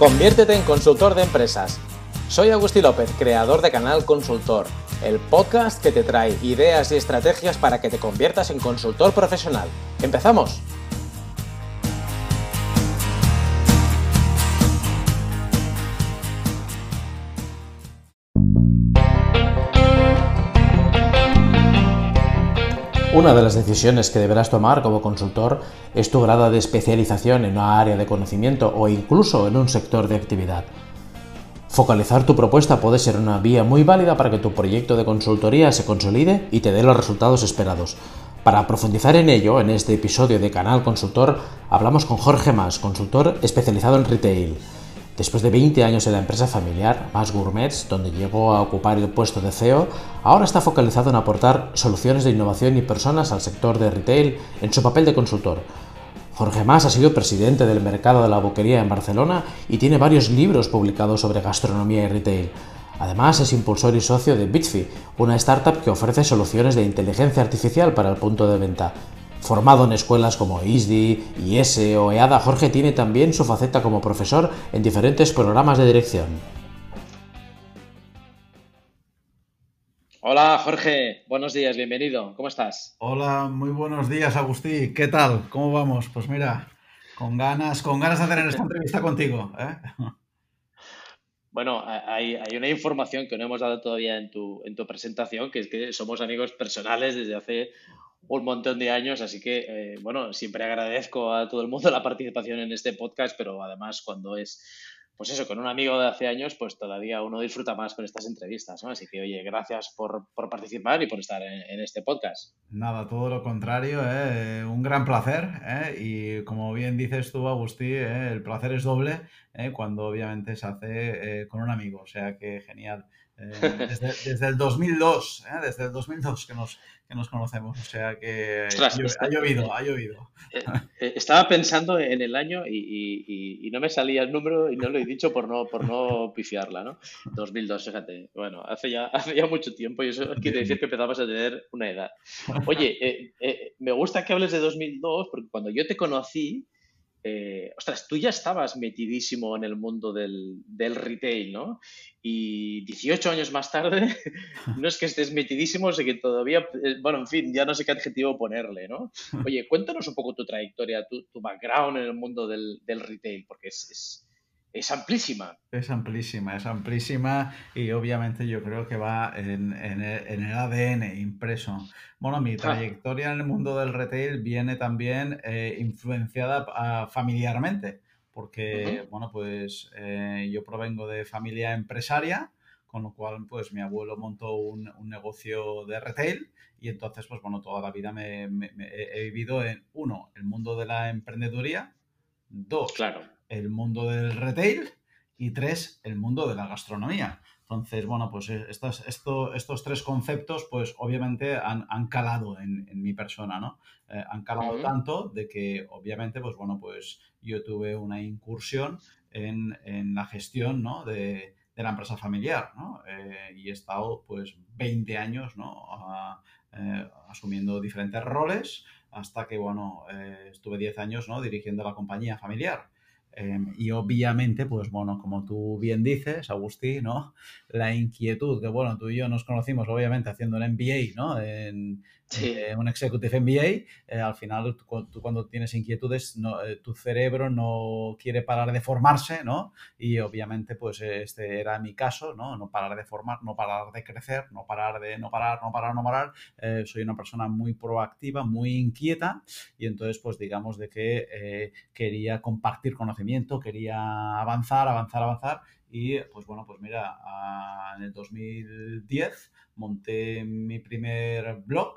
Conviértete en consultor de empresas. Soy Agustín López, creador de Canal Consultor, el podcast que te trae ideas y estrategias para que te conviertas en consultor profesional. ¡Empezamos! Una de las decisiones que deberás tomar como consultor es tu grado de especialización en una área de conocimiento o incluso en un sector de actividad. Focalizar tu propuesta puede ser una vía muy válida para que tu proyecto de consultoría se consolide y te dé los resultados esperados. Para profundizar en ello, en este episodio de Canal Consultor, hablamos con Jorge Mas, consultor especializado en retail. Después de 20 años en la empresa familiar, Más Gourmets, donde llegó a ocupar el puesto de CEO, ahora está focalizado en aportar soluciones de innovación y personas al sector de retail en su papel de consultor. Jorge Mas ha sido presidente del mercado de la boquería en Barcelona y tiene varios libros publicados sobre gastronomía y retail. Además, es impulsor y socio de Bitfi, una startup que ofrece soluciones de inteligencia artificial para el punto de venta. Formado en escuelas como ISDI, IS o EADA, Jorge tiene también su faceta como profesor en diferentes programas de dirección. Hola Jorge, buenos días, bienvenido, ¿cómo estás? Hola, muy buenos días Agustí, ¿qué tal? ¿Cómo vamos? Pues mira, con ganas, con ganas de hacer esta entrevista contigo. ¿eh? Bueno, hay, una información que no hemos dado todavía en tu, en tu presentación, que es que somos amigos personales desde hace un montón de años, así que, eh, bueno, siempre agradezco a todo el mundo la participación en este podcast, pero además cuando es, pues eso, con un amigo de hace años, pues todavía uno disfruta más con estas entrevistas. Así que, oye, gracias por, participar y por estar en, este podcast. Nada, todo lo contrario, ¿eh? un gran placer, ¿eh? y como bien dices tú, Agustí, el placer es doble cuando obviamente se hace con un amigo, o sea que genial. Desde, el 2002, desde el 2002 que nos, que nos conocemos. O sea que ha llovido, ha llovido. Eh, eh, estaba pensando en el año y, no me salía el número y no lo he dicho por no, por no pifiarla, ¿no? 2002, fíjate. Bueno, hace ya, hace ya mucho tiempo y eso quiere decir que empezamos a tener una edad. Oye, eh, me gusta que hables de 2002 porque cuando yo te conocí, eh, ostras, tú ya estabas metidísimo en el mundo del, retail, ¿no? Y 18 años más tarde, no es que estés metidísimo, sé que todavía, eh, bueno, en fin, ya no sé qué adjetivo ponerle, ¿no? Oye, cuéntanos un poco tu trayectoria, tu, background en el mundo del, retail, porque es es amplísima. Es amplísima, es amplísima y obviamente yo creo que va en, el, ADN impreso. Bueno, mi trayectoria en el mundo del retail viene también eh, influenciada ah, familiarmente, porque, bueno, pues eh, yo provengo de familia empresaria, con lo cual, pues mi abuelo montó un, negocio de retail y entonces, pues bueno, toda la vida me, he vivido en, uno, el mundo de la emprendeduría, dos, claro el mundo del retail y tres, el mundo de la gastronomía. Entonces, bueno, pues eh, estos, estos tres conceptos, pues obviamente han, calado en, mi persona, ¿no? Eh, han calado tanto de que, obviamente, pues bueno, pues yo tuve una incursión en, la gestión, ¿no? De, la empresa familiar, ¿no? Eh, y he estado, pues, 20 años, ¿no? asumiendo diferentes roles hasta que, bueno, estuve 10 años, ¿no? Dirigiendo la compañía familiar. Em, y obviamente, pues bueno, como tú bien dices, Agustín, ¿no? La inquietud, que bueno, tú y yo nos conocimos obviamente haciendo un MBA, ¿no? Eh, un Executive MBA, eh, al final tú, cuando tienes inquietudes, no, eh, tu cerebro no quiere parar de formarse, ¿no? Y obviamente, pues este era mi caso, ¿no? No parar de formar, no parar de crecer, no parar de, no parar, no parar, no parar. soy una persona muy proactiva, muy inquieta y entonces, pues digamos de que quería compartir conocimiento, quería avanzar, avanzar, avanzar y pues bueno, pues mira, en el 2010 monté mi primer blog,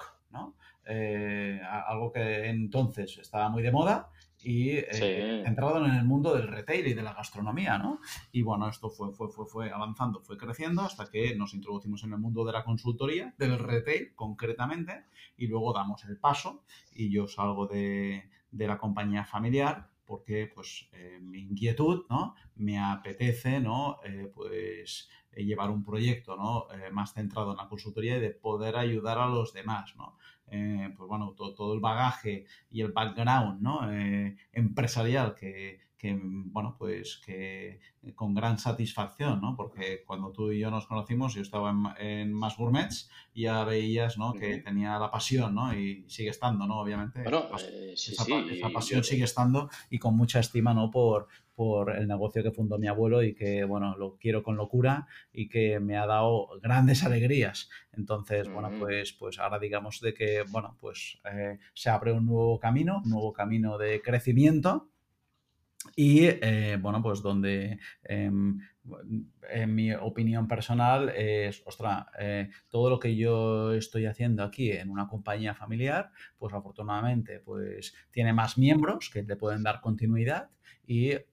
eh, algo que entonces estaba muy de moda y eh, entrado en el mundo del retail y de la gastronomía, ¿no? Y bueno, esto fue, fue, fue, fue avanzando, fue creciendo hasta que nos introducimos en el mundo de la consultoría, del retail concretamente, y luego damos el paso y yo salgo de, de la compañía familiar porque pues eh, mi inquietud, ¿no? Me apetece, ¿no? pues llevar un proyecto, ¿no? más centrado en la consultoría y de poder ayudar a los demás, ¿no? Eh, pues bueno, todo, el bagaje y el background ¿no? Eh, empresarial que, que, bueno, pues que con gran satisfacción, ¿no? Porque cuando tú y yo nos conocimos, yo estaba en, en Más Gourmets y ya veías, ¿no? Que tenía la pasión, ¿no? Y sigue estando, ¿no? Obviamente. Bueno, eh, sí, esa, sí, esa pasión sigue estando y con mucha estima, ¿no? Por, por el negocio que fundó mi abuelo y que, bueno, lo quiero con locura y que me ha dado grandes alegrías. Entonces, bueno, pues, pues ahora digamos de que, bueno, pues eh, se abre un nuevo camino, un nuevo camino de crecimiento y, eh, bueno, pues donde, em, en mi opinión personal, es, ostras, eh, todo lo que yo estoy haciendo aquí en una compañía familiar, pues afortunadamente, pues tiene más miembros que le pueden dar continuidad y eh,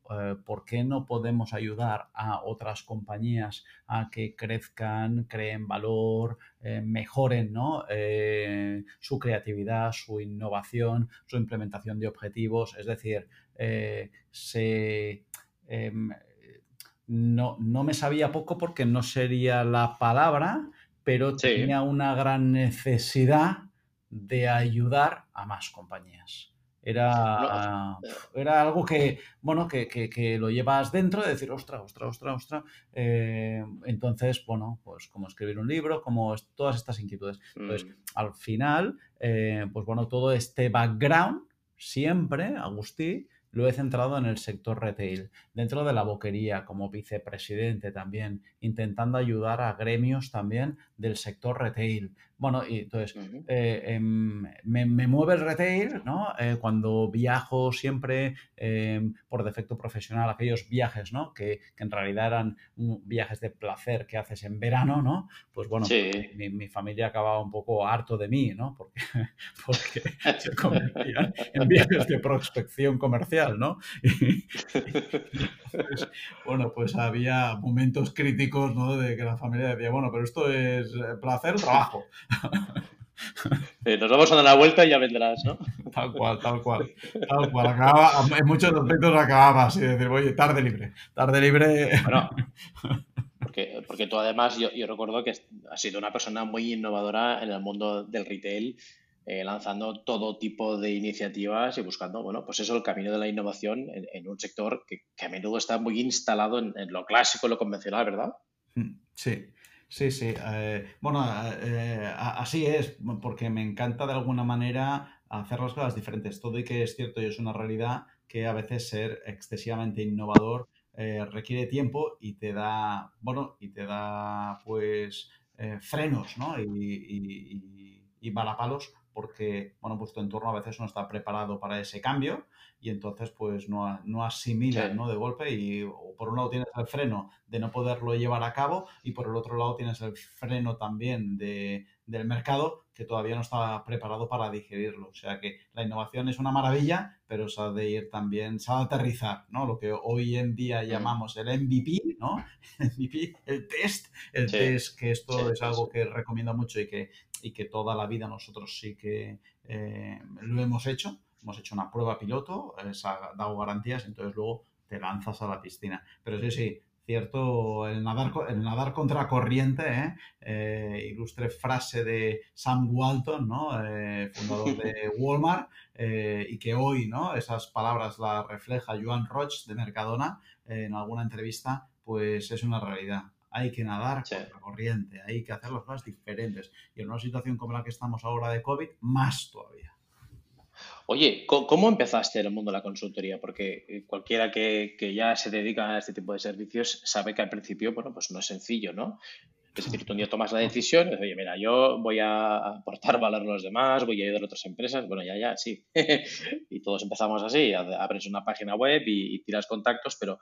por qué no podemos ayudar a otras compañías a que crezcan, creen valor, eh, mejoren ¿no? Eh, su creatividad, su innovación, su implementación de objetivos, es decir, se, em, no, no me sabía poco porque no sería la palabra, pero Sí. tenía una gran necesidad de ayudar a más compañías. Era, era algo que, bueno, que, que- que lo llevas dentro de decir, ostras, ostras, ostras, ostras. Eh, entonces, bueno, pues como escribir un libro, como todas estas inquietudes. Entonces, Mm, al final, eh, pues bueno, todo este background, siempre, Agustí, lo he centrado en el sector retail, dentro de la boquería, como vicepresidente también, intentando ayudar a gremios también del sector retail. Bueno, y entonces, eh, em, me, me mueve el retail, ¿no? Eh, cuando viajo siempre em, por defecto profesional, aquellos viajes, ¿no? Que, que en realidad eran viajes de placer que haces en verano, ¿no? Pues bueno, Sí. mi, mi familia acababa un poco harto de mí, ¿no? Porque, porque se convertían en viajes de prospección comercial, ¿no? Y, entonces, bueno, pues había momentos críticos, ¿no? De que la familia decía, bueno, pero esto es placer o trabajo. Eh, nos vamos a dar la vuelta y ya vendrás, ¿no? Tal cual, tal cual. Tal cual. Acababa, en muchos aspectos acababa así, de decir, oye, tarde libre. Tarde libre. Bueno, porque, porque tú además, yo, yo recuerdo que has sido una persona muy innovadora en el mundo del retail, eh, lanzando todo tipo de iniciativas y buscando, bueno, pues eso, el camino de la innovación en, en un sector que, que a menudo está muy instalado en, en lo clásico, lo convencional, ¿verdad? Sí, sí, sí. eh, bueno, eh, así es, porque me encanta de alguna manera hacer las cosas diferentes. Todo y que es cierto y es una realidad que a veces ser excesivamente innovador eh, requiere tiempo y te da, bueno, y te da pues eh, frenos, ¿no? Y, y, y- y valapalos porque, bueno, pues tu entorno a veces no está preparado para ese cambio y entonces pues no, no asimilan, Sí. ¿no? De golpe y por un lado tienes el freno de no poderlo llevar a cabo y por el otro lado tienes el freno también de, del mercado que todavía no está preparado para digerirlo. O sea que la innovación es una maravilla, pero se ha de ir también, se ha de aterrizar, ¿no? Lo que hoy en día llamamos el MVP, ¿no? El MVP, el test, el Sí. test, que esto Sí, es algo que recomiendo mucho y que, y que toda la vida nosotros sí que eh, lo hemos hecho. Hemos hecho una prueba piloto, eh, se ha dado garantías, entonces luego te lanzas a la piscina. Pero sí, sí, cierto, el nadar, el nadar contra corriente, ¿eh? Eh, ilustre frase de Sam Walton, ¿no? Eh, fundador de Walmart, eh, y que hoy, ¿no? Esas palabras las refleja Joan Roch de Mercadona en alguna entrevista, pues es una realidad. Hay que nadar Sí. contra corriente, hay que hacer las cosas diferentes. Y en una situación como la que estamos ahora de COVID, más todavía. Oye, ¿co- ¿cómo empezaste en el mundo de la consultoría? Porque eh, cualquiera que, que ya se dedica a este tipo de servicios sabe que al principio, bueno, pues no es sencillo, ¿no? Es decir, tú un día tomas la decisión, y dices, oye, mira, yo voy a aportar valor a los demás, voy a ayudar a otras empresas, bueno, ya, ya, sí. Y todos empezamos así, abres una página web y, y tiras contactos, pero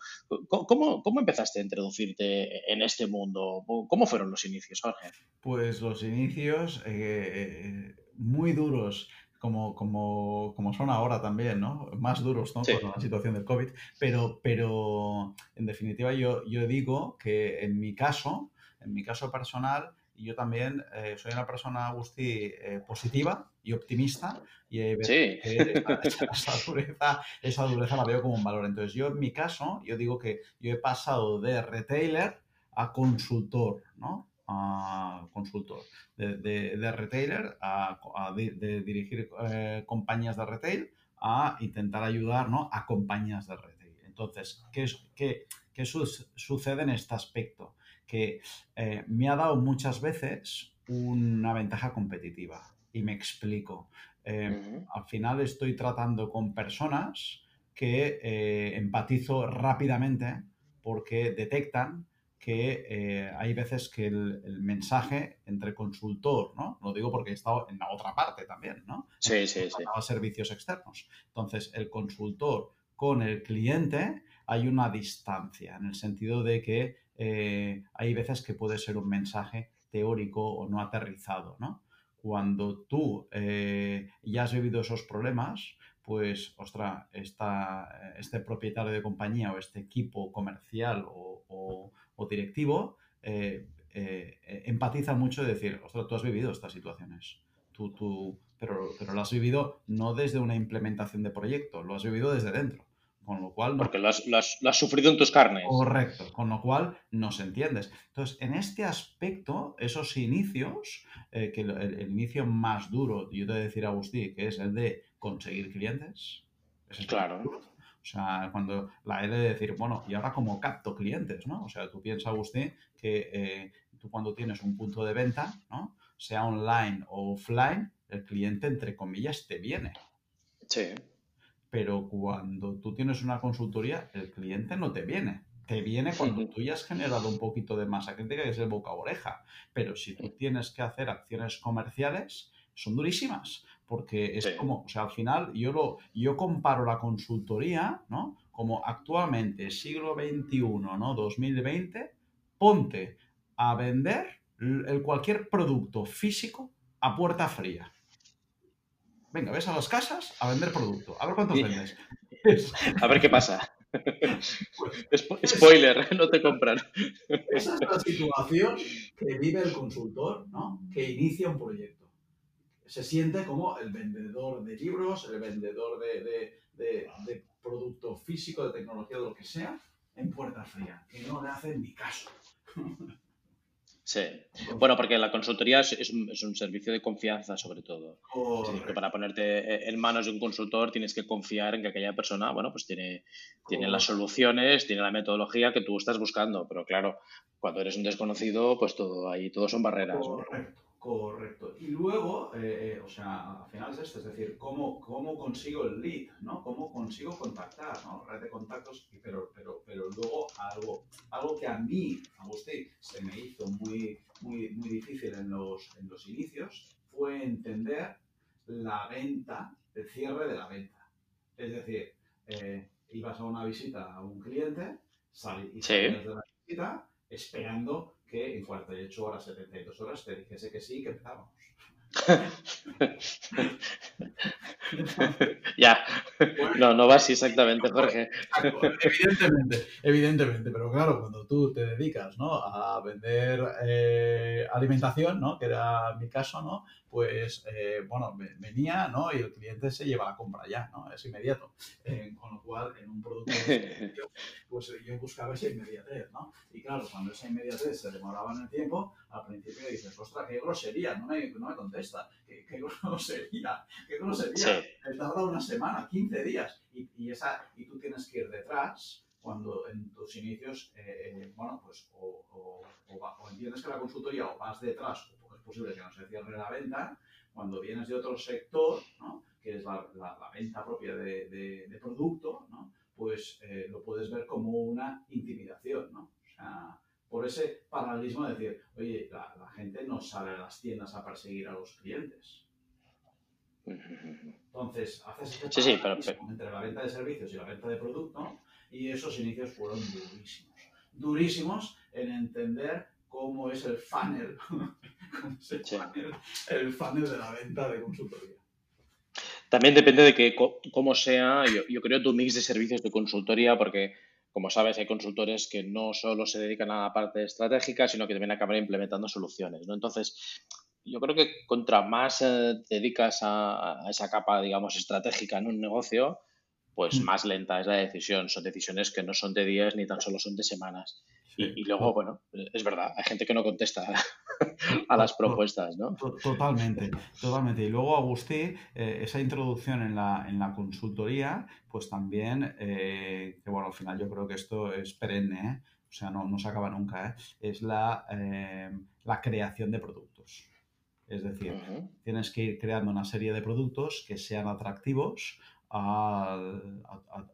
¿cómo, cómo- empezaste a introducirte en este mundo? ¿Cómo fueron los inicios, Jorge? Pues los inicios eh, eh, muy duros, como, como, como son ahora también, ¿no? Más duros, ¿no? Sí. Con la situación del COVID. Pero, pero en definitiva yo, yo digo que en mi caso, en mi caso personal, yo también eh, soy una persona, Agustí, eh, positiva y optimista y eh, Sí. que esa, dureza, esa dureza la veo como un valor. Entonces yo en mi caso, yo digo que yo he pasado de retailer a consultor, ¿no? A consultor. De, de- de retailer a, a di- de dirigir eh, compañías de retail a intentar ayudar ¿no? a compañías de retail. Entonces, ¿qué, qué, qué sucede en este aspecto? Que eh, me ha dado muchas veces una ventaja competitiva. Y me explico. Eh, al final estoy tratando con personas que eh, empatizo rápidamente porque detectan que eh, hay veces que el, mensaje entre consultor, ¿no? Lo digo porque he estado en la otra parte también, ¿no? Sí, sí, sí. servicios externos. Entonces, el consultor con el cliente hay una distancia, en el sentido de que eh, hay veces que puede ser un mensaje teórico o no aterrizado, ¿no? Cuando tú eh, ya has vivido esos problemas, pues, ostras, este propietario de compañía o este equipo comercial o, directivo eh, empatiza mucho de decir, ostras, tú has vivido estas situaciones, tú, tú, pero, pero lo has vivido no desde una implementación de proyecto, lo has vivido desde dentro. Con lo cual. Porque lo has, sufrido en tus carnes. Correcto, con lo cual nos entiendes. Entonces, en este aspecto, esos inicios, eh, que el, inicio más duro, yo te voy a decir, Agustí, que es el de conseguir clientes. Es claro. O sea, cuando la L de decir, bueno, ¿y ahora cómo capto clientes? ¿no? O sea, tú piensas, Agustín, que eh, tú cuando tienes un punto de venta, ¿no? sea online o offline, el cliente, entre comillas, te viene. Sí pero cuando tú tienes una consultoría, el cliente no te viene. Te viene cuando tú ya has generado un poquito de masa crítica, que es el boca a oreja. Pero si tú tienes que hacer acciones comerciales, son durísimas. Porque es como, o sea, al final yo, lo, yo comparo la consultoría, ¿no? Como actualmente, siglo XXI, ¿no? 2020, ponte a vender el cualquier producto físico a puerta fría. Venga, ves a las casas a vender producto. A ver cuántos vendes. a ver qué pasa. Spoiler, no te compran. Esa es la situación que vive el consultor, ¿no? Que inicia un proyecto. Se siente como el vendedor de libros, el vendedor de, de producto físico, de tecnología, de lo que sea, en puerta fría, que no le hacen ni caso. Sí. Bueno, porque la consultoría es, un, servicio de confianza, sobre todo. para ponerte en manos de un consultor tienes que confiar en que aquella persona, bueno, pues tiene, tiene las soluciones, tiene la metodología que tú estás buscando. Pero claro, cuando eres un desconocido, pues todo ahí, todo son barreras. Correcto. Correcto. Y luego, eh, eh, o sea, al final es esto, es decir, ¿cómo, cómo consigo el lead, ¿no? ¿Cómo consigo contactar, ¿no? Red de contactos, pero, pero, pero luego algo, algo que a mí, Agustín, se me hizo muy, muy, muy difícil en los, en los inicios, fue entender la venta, el cierre de la venta. Es decir, eh, ibas a una visita a un cliente, salí, y salías de la visita esperando que en 48 horas, 72 horas te dijese que sí, que empezamos. ya, no, no va así exactamente, Jorge. Evidentemente, evidentemente, pero claro, cuando tú te dedicas ¿no? a vender eh, alimentación, ¿no? que era mi caso, ¿no? Pues eh, bueno, venía ¿no? y el cliente se lleva la compra ya, ¿no? es inmediato. Eh, con lo cual, en un producto, pues yo buscaba esa inmediatez. ¿no? Y claro, cuando esa inmediatez se demoraba en el tiempo, al principio dices, ostras, qué grosería, no me, no me contesta, qué, qué grosería, qué grosería. Sí. Tarda una semana, 15 días, y, y, esa, y tú tienes que ir detrás cuando en tus inicios, eh, eh, bueno, pues o, o, o, entiendes que la consultoría o vas detrás, o posible que no se cierre la venta, cuando vienes de otro sector, ¿no? que es la, la, venta propia de, de, de producto, ¿no? pues eh, lo puedes ver como una intimidación, ¿no? O sea, por ese paralelismo de decir, oye, la, la, gente no sale a las tiendas a perseguir a los clientes. Entonces, haces este sí, entre la venta de servicios y la venta de producto y esos inicios fueron durísimos. Durísimos en entender cómo es el funnel, el funnel de la venta de consultoría. También depende de que cómo sea, yo, yo creo, tu mix de servicios de consultoría, porque como sabes, hay consultores que no solo se dedican a la parte estratégica, sino que también acaban implementando soluciones. ¿no? Entonces, yo creo que contra más eh, te dedicas a, esa capa, digamos, estratégica en un negocio, pues mm. más lenta es la decisión. Son decisiones que no son de días ni tan solo son de semanas. Y, luego, bueno, es verdad, hay gente que no contesta. a las propuestas, ¿no? Totalmente, totalmente. Y luego, Agustí, eh, esa introducción en la, en la consultoría, pues también, eh, que bueno, al final yo creo que esto es perenne, ¿eh? o sea, no, no, se acaba nunca, es la, la creación de productos. Es decir, tienes que ir creando una serie de productos que sean atractivos a,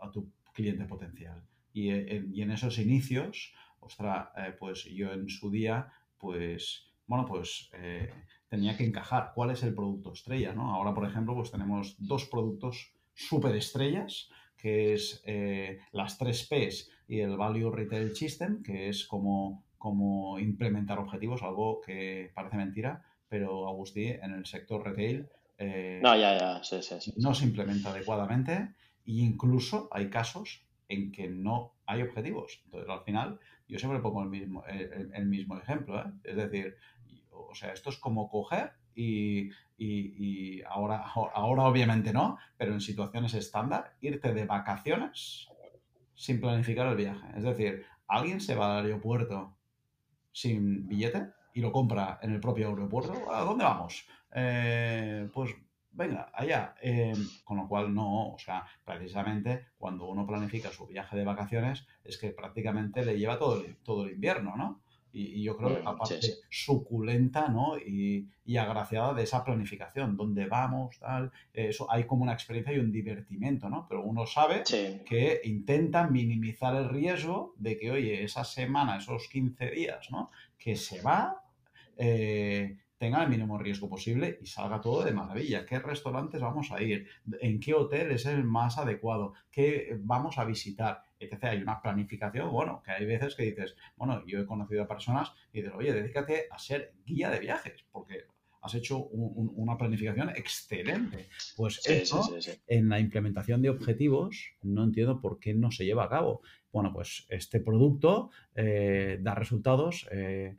a, tu cliente potencial. Y en, y en esos inicios, ostras, pues yo en su día, pues bueno, pues eh, tenía que encajar cuál es el producto estrella, ¿no? Ahora, por ejemplo, pues tenemos dos productos súper estrellas, que es eh, las 3 Ps y el Value Retail System, que es como, como implementar objetivos, algo que parece mentira, pero Agustí, en el sector retail eh, no, ya, ya. Sí, sí, no se implementa adecuadamente e incluso hay casos en que no hay objetivos. Entonces, al final, yo siempre pongo el mismo, el, mismo ejemplo. Es decir, o sea, esto es como coger y, ahora, ahora obviamente no, pero en situaciones estándar, irte de vacaciones sin planificar el viaje. Es decir, alguien se va al aeropuerto sin billete y lo compra en el propio aeropuerto. ¿A dónde vamos? Eh, pues venga, allá. Em, con lo cual no, o sea, precisamente cuando uno planifica su viaje de vacaciones es que prácticamente le lleva todo todo el invierno, ¿no? Y, yo creo que la parte suculenta ¿no? y, y, agraciada de esa planificación, donde vamos, tal, eso hay como una experiencia y un divertimento, ¿no? Pero uno sabe que intenta minimizar el riesgo de que, oye, esa semana, esos 15 días, ¿no? Que se va, eh, tenga el mínimo riesgo posible y salga todo de maravilla. ¿Qué restaurantes vamos a ir? ¿En qué hotel es el más adecuado? ¿Qué vamos a visitar? Etc. Hay una planificación, bueno, que hay veces que dices, bueno, yo he conocido a personas y dices, oye, dedícate a ser guía de viajes, porque has hecho una planificación excelente. Pues eso, en la implementación de objetivos, no entiendo por qué no se lleva a cabo. Bueno, pues este producto eh, da resultados. Eh,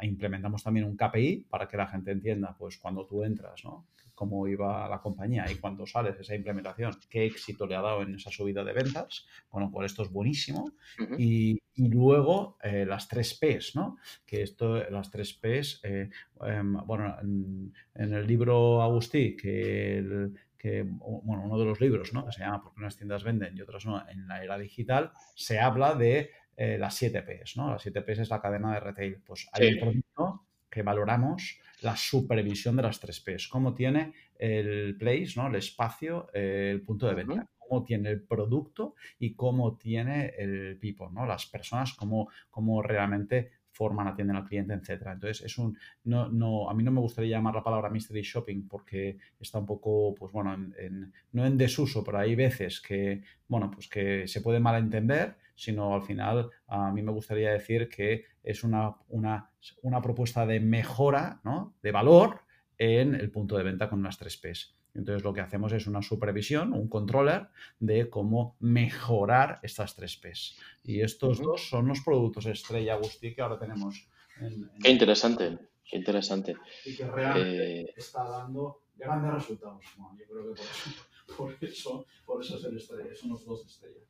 implementamos también un KPI para que la gente entienda, pues cuando tú entras, ¿no? cómo iba la compañía y cuando sales esa implementación, qué éxito le ha dado en esa subida de ventas. Bueno, pues esto es buenísimo. y, luego eh, las tres Ps, ¿no? Que esto, las tres Ps, em, bueno, en, el libro Agustí, que que, bueno, uno de los libros, ¿no? Que se llama Porque unas tiendas venden y otras no, en la era digital, se habla de eh, las 7 Ps, ¿no? Las 7 Ps es la cadena de retail. Pues hay un producto que valoramos la supervisión de las 3 Ps, cómo tiene el place, ¿no? El espacio, el punto de venta, cómo tiene el producto y cómo tiene el people, ¿no? Las personas, cómo, cómo realmente forman, atienden al cliente, etcétera. Entonces, es un, no, no, a mí no me gustaría llamar la palabra mystery shopping porque está un poco, pues bueno, en, no en desuso, pero hay veces que, bueno, pues que se puede malentender, sino al final a mí me gustaría decir que es una, una, una propuesta de mejora, ¿no? De valor en el punto de venta con unas tres Ps. Entonces lo que hacemos es una supervisión, un controller de cómo mejorar estas tres Ps. Y estos dos son los productos estrella Agustí que ahora tenemos. En, Qué interesante, qué interesante. Y que realmente eh, está dando grandes resultados. yo creo que por eso, por eso, es el estrella, son los dos estrellas.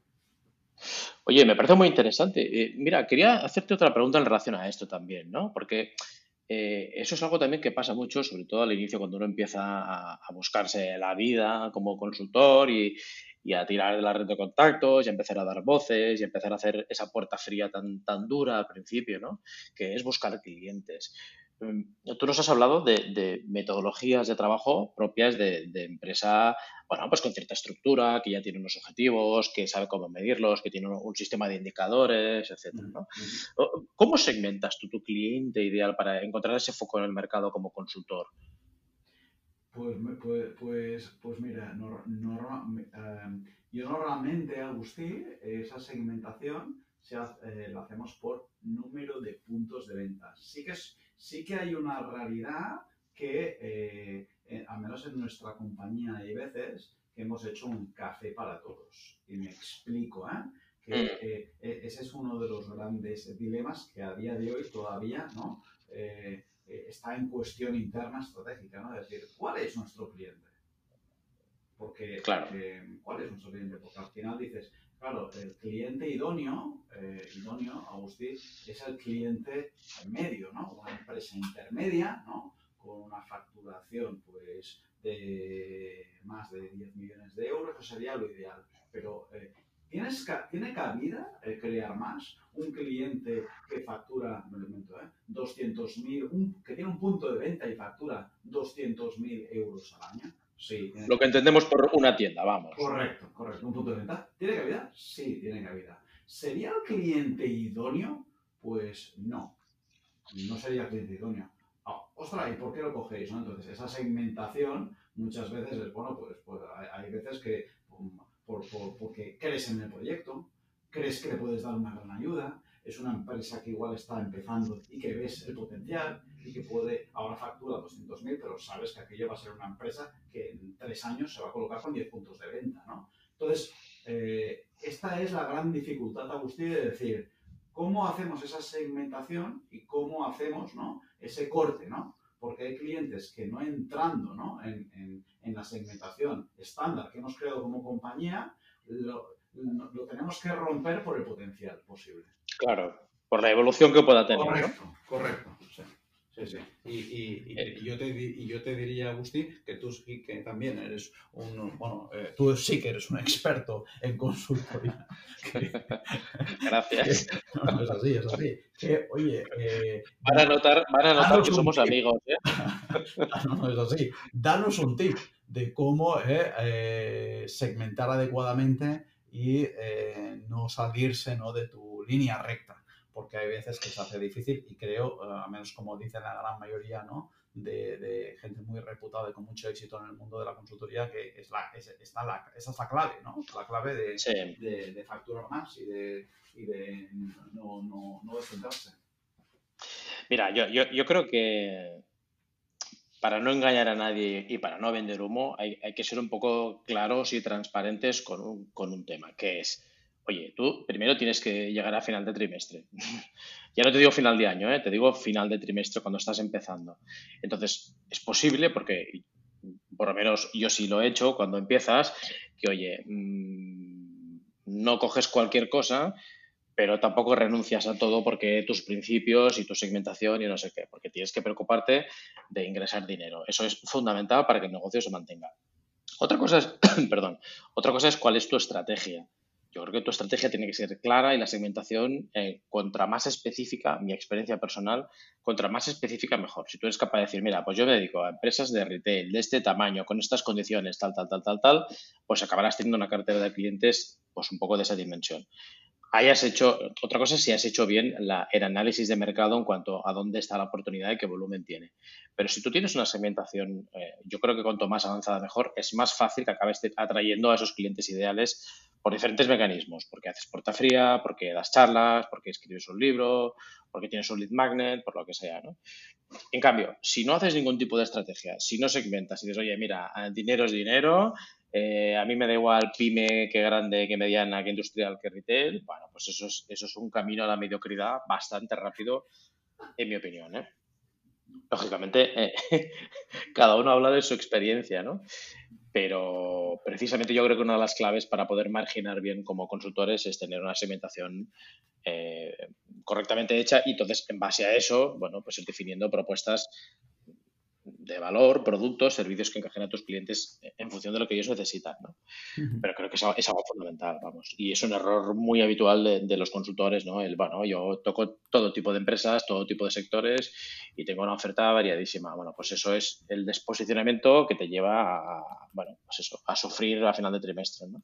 Oye, me parece muy interesante. Eh, mira, quería hacerte otra pregunta en relación a esto también, ¿no? Porque eh, eso es algo también que pasa mucho, sobre todo al inicio, cuando uno empieza a, buscarse la vida como consultor y, a tirar de la red de contactos y a empezar a dar voces y a empezar a hacer esa puerta fría tan, tan dura al principio, ¿no? Que es buscar clientes. Mm, tú nos has hablado de, metodologías de trabajo propias de, empresa, bueno, pues con cierta estructura, que ya tiene unos objetivos, que sabe cómo medirlos, que tiene un, sistema de indicadores, etcétera, ¿no? ¿Cómo segmentas tú tu cliente ideal para encontrar ese foco en el mercado como consultor? Pues, pues, pues, pues mira, eh, yo normalmente, Agustín, esa segmentación se eh, la hacemos por número de puntos de venta. Sí que es sí que hay una realidad que, eh, eh, al menos en nuestra compañía hay veces que hemos hecho un café para todos. Y me explico, ¿eh? Que mm. ese es uno de los grandes dilemas que a día de hoy todavía ¿no? está en cuestión interna estratégica, ¿no? Es decir, ¿cuál es nuestro cliente? Porque, claro. ¿cuál es nuestro cliente? Porque al final dices, Claro, el cliente idóneo, eh, idóneo, Agustín, es el cliente medio, ¿no? Una empresa intermedia, ¿no? Con una facturación, pues, de más de 10 millones de euros, eso sería lo ideal. Pero, eh, ¿tienes, ¿tiene cabida el crear más? Un cliente que factura, me lo invento, ¿eh? 200.000, que tiene un punto de venta y factura 200.000 euros al año. Sí. Lo que entendemos por una tienda, vamos. Correcto, correcto. Un punto de venta. ¿Tiene cabida? Sí, tiene cabida. ¿Sería el cliente idóneo? Pues no. No sería el cliente idóneo. Oh, ostras, ¿y por qué lo cogéis? Entonces, esa segmentación muchas veces es, bueno, pues, pues hay, veces que por, porque crees en el proyecto, crees que le puedes dar una gran ayuda, es una empresa que igual está empezando y que ves el potencial y que puede, ahora factura 200.000, pero sabes que aquello va a ser una empresa que en tres años se va a colocar con 10 puntos de venta, ¿no? Entonces, eh, esta es la gran dificultad, Agustín, de decir, ¿cómo hacemos esa segmentación y cómo hacemos ¿no? ese corte, ¿no? Porque hay clientes que no entrando ¿no? En, en, la segmentación estándar que hemos creado como compañía, lo tenemos que romper por el potencial posible. Claro, por la evolución que pueda tener. Correcto, correcto. Sí, sí. Y, y, yo te, y, yo te, diría, Agustín, que tú sí que también eres un, bueno, eh, tú sí que eres un experto en consultoría. Gracias. no, es así, es así. Que, oye, eh, van a notar, van a notar que somos amigos. ¿eh? no, no, es así. Danos un tip de cómo eh, eh segmentar adecuadamente y no salirse ¿no? de tu línea recta, porque hay veces que se hace difícil y creo, eh, al menos como dice la gran mayoría, ¿no? De, gente muy reputada y con mucho éxito en el mundo de la consultoría, que es la, está la, esa es la clave, ¿no? La clave de, de, facturar más y de, y de no, no, no descentrarse. Mira, yo, yo, yo, creo que para no engañar a nadie y para no vender humo, hay, hay que ser un poco claros y transparentes con un, con un tema, que es Oye, tú primero tienes que llegar a final de trimestre. ya no te digo final de año, ¿eh? te digo final de trimestre cuando estás empezando. Entonces, es posible, porque por lo menos yo sí lo he hecho cuando empiezas, que oye, mm, no coges cualquier cosa, pero tampoco renuncias a todo porque tus principios y tu segmentación y no sé qué, porque tienes que preocuparte de ingresar dinero. Eso es fundamental para que el negocio se mantenga. Otra cosa es, perdón, otra cosa es cuál es tu estrategia. Yo creo que tu estrategia tiene que ser clara y la segmentación, eh, contra más específica, mi experiencia personal, contra más específica mejor. Si tú eres capaz de decir, mira, pues yo me dedico a empresas de retail de este tamaño, con estas condiciones, tal, tal, tal, tal, tal, pues acabarás teniendo una cartera de clientes pues un poco de esa dimensión hayas hecho, otra cosa es si has hecho bien el análisis de mercado en cuanto a dónde está la oportunidad y qué volumen tiene. Pero si tú tienes una segmentación, eh, yo creo que cuanto más avanzada mejor, es más fácil que acabes atrayendo a esos clientes ideales por diferentes mecanismos, porque haces puerta fría, porque das charlas, porque escribes un libro, porque tienes un lead magnet, por lo que sea, ¿no? En cambio, si no haces ningún tipo de estrategia, si no segmentas y dices, oye, mira, dinero es dinero, eh, a mí me da igual pyme que grande, que mediana, que industrial, que retail. Bueno, pues eso es, eso es un camino a la mediocridad bastante rápido, en mi opinión. ¿eh? Lógicamente, eh, cada uno habla de su experiencia, ¿no? Pero precisamente yo creo que una de las claves para poder marginar bien como consultores es tener una segmentación correctamente hecha. Y entonces en base a eso, bueno, pues ir definiendo propuestas de valor, productos, servicios que encajen a tus clientes en función de lo que ellos necesitan. ¿no? Pero creo que es, algo fundamental, vamos. Y es un error muy habitual de, los consultores, ¿no? El, bueno, yo toco todo tipo de empresas, todo tipo de sectores y tengo una oferta variadísima. Bueno, pues eso es el desposicionamiento que te lleva a, bueno, pues eso, a sufrir a final de trimestre, ¿no?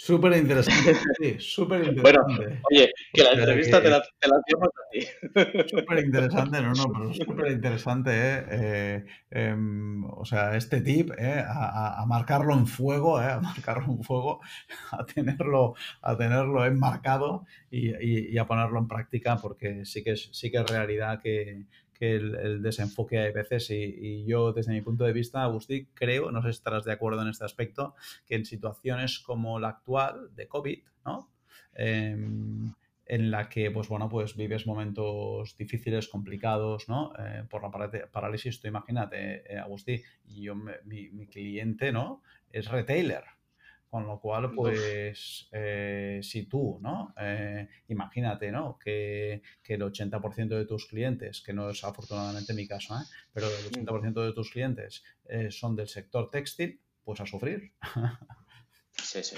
Súper interesante, sí, súper interesante. Bueno, oye, que la entrevista te la, te la hacemos a ti. Súper interesante, no, no, pero súper interesante, ¿eh? eh em, o sea, este tip, ¿eh? A, a, marcarlo en fuego, ¿eh? A marcarlo en fuego, a tenerlo, a tenerlo enmarcado y, y, y, a ponerlo en práctica, porque sí que es, sí que es realidad que, que el, desenfoque hay veces y, yo desde mi punto de vista, Agustín, creo, no sé si estarás de acuerdo en este aspecto, que en situaciones como la actual de COVID, ¿no? Em, en la que, pues bueno, pues vives momentos difíciles, complicados, ¿no? Eh, por la parálisis, tú imagínate, eh, Agustín, yo, mi, mi, cliente, ¿no? Es retailer. Con lo cual, pues, eh, si tú, ¿no? Eh, imagínate, ¿no? Que, el 80% de tus clientes, que no es afortunadamente mi caso, ¿eh? pero el 80% de tus clientes son del sector textil, pues a sufrir. Sí, sí.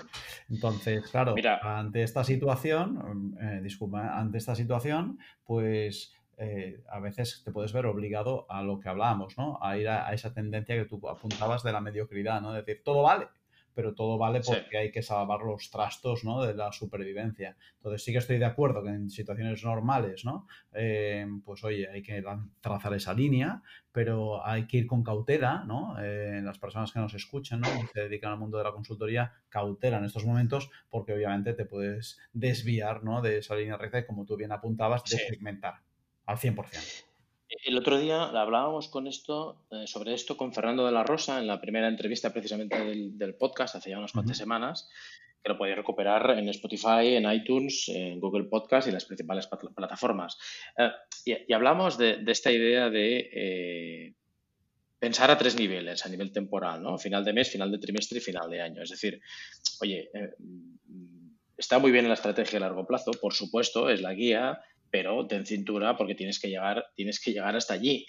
Entonces, claro, ante esta situación, disculpa, ante esta situación, pues a veces te puedes ver obligado a lo que hablábamos, ¿no? A ir a, a, esa tendencia que tú apuntabas de la mediocridad, ¿no? Decir, todo vale, pero todo vale porque hay que salvar los trastos ¿no? de la supervivencia. Entonces sí que estoy de acuerdo que en situaciones normales, ¿no? Eh, pues oye, hay que trazar esa línea, pero hay que ir con cautela, ¿no? Eh, las personas que nos escuchan, ¿no? se dedican al mundo de la consultoría, cautela en estos momentos porque obviamente te puedes desviar, ¿no? De esa línea recta y como tú bien apuntabas, de segmentar al 100%. El otro día hablábamos con esto, eh, sobre esto con Fernando de la Rosa en la primera entrevista precisamente del, podcast hace ya unas cuantas semanas, que lo podéis recuperar en Spotify, en iTunes, en Google Podcast y las principales plataformas. Eh, y, hablamos de, esta idea de eh, pensar a tres niveles, a nivel temporal, ¿no? Final de mes, final de trimestre y final de año. Es decir, oye, está muy bien la estrategia a largo plazo, por supuesto, es la guía, pero ten cintura porque tienes que llegar, tienes que llegar hasta allí.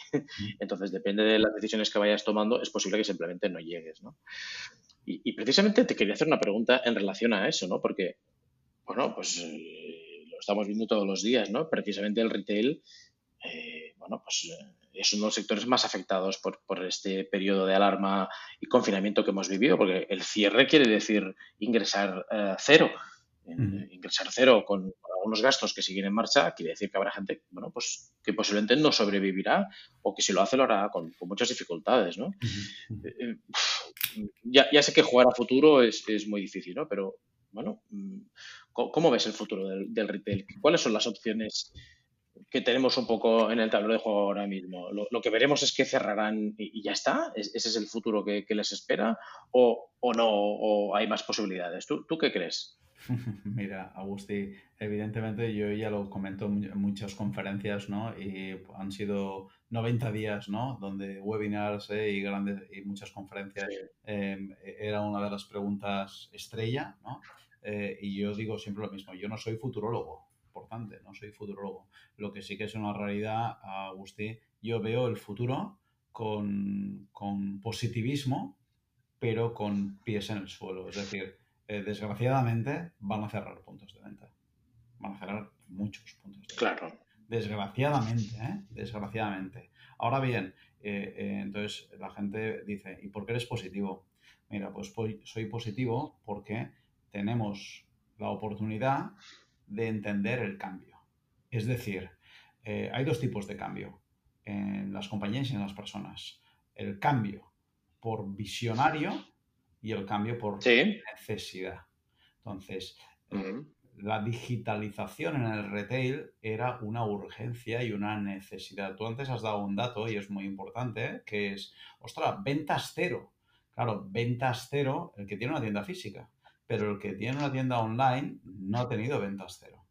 Entonces, depende de las decisiones que vayas tomando, es posible que simplemente no llegues, ¿no? Y, precisamente te quería hacer una pregunta en relación a eso, ¿no? Porque, bueno, pues eh, lo estamos viendo todos los días, ¿no? Precisamente el retail, eh, bueno, pues eh, es uno de los sectores más afectados por, por, este periodo de alarma y confinamiento que hemos vivido, porque el cierre quiere decir ingresar cero ingresar cero con, algunos gastos que siguen en marcha, quiere decir que habrá gente bueno, pues, que posiblemente no sobrevivirá o que si lo hace lo hará con, muchas dificultades. ¿no? Eh, eh, ya, ya, sé que jugar a futuro es, es, muy difícil, ¿no? pero bueno, mm, ¿cómo, ves el futuro del, del, retail? ¿Cuáles son las opciones que tenemos un poco en el tablero de juego ahora mismo? ¿Lo, que veremos es que cerrarán y, ya está? ¿Ese es el futuro que, que les espera? ¿O, ¿O, no? ¿O hay más posibilidades? ¿Tú, ¿Tú qué crees? Mira, Agustí, evidentemente yo ya lo comento en muchas conferencias, ¿no? Y han sido 90 días, ¿no? Donde webinars eh, y grandes y muchas conferencias em, era una de las preguntas estrella, ¿no? Eh, y yo digo siempre lo mismo, yo no soy futurólogo, importante, no soy futurólogo. Lo que sí que es una realidad, Agustí, yo veo el futuro con, con positivismo, pero con pies en el suelo. Es decir, eh, desgraciadamente van a cerrar puntos de venta. Van a cerrar muchos puntos de venta. Claro. Desgraciadamente, ¿eh? Desgraciadamente. Ahora bien, eh, entonces la gente dice, ¿y por qué eres positivo? Mira, pues soy positivo porque tenemos la oportunidad de entender el cambio. Es decir, hay dos tipos de cambio en las compañías y en las personas. El cambio por visionario y el cambio por necesidad. Entonces, eh, la digitalización en el retail era una urgencia y una necesidad. Tú antes has dado un dato y es muy importante, que es, ostras, ventas cero. Claro, ventas cero el que tiene una tienda física, pero el que tiene una tienda online no ha tenido ventas cero.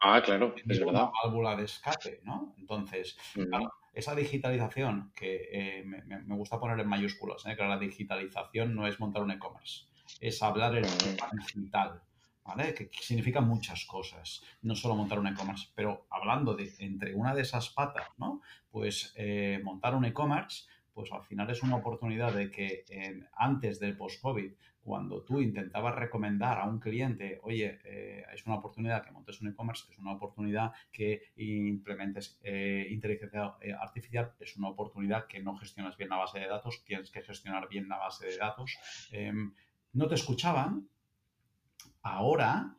Ah, claro, es verdad. Una válvula de escape, ¿no? Entonces, esa digitalización que eh, me, gusta poner en mayúsculas, ¿eh? que la digitalización no es montar un e-commerce, es hablar el digital, ¿vale? Que, significa muchas cosas, no solo montar un e-commerce, pero hablando de entre una de esas patas, ¿no? Pues eh, montar un e-commerce, pues al final es una oportunidad de que antes del post-COVID cuando tú intentabas recomendar a un cliente, oye, eh, es una oportunidad que montes un e-commerce, es una oportunidad que implementes eh, inteligencia eh, artificial, es una oportunidad que no gestionas bien la base de datos, tienes que gestionar bien la base de datos. Em, no te escuchaban, ahora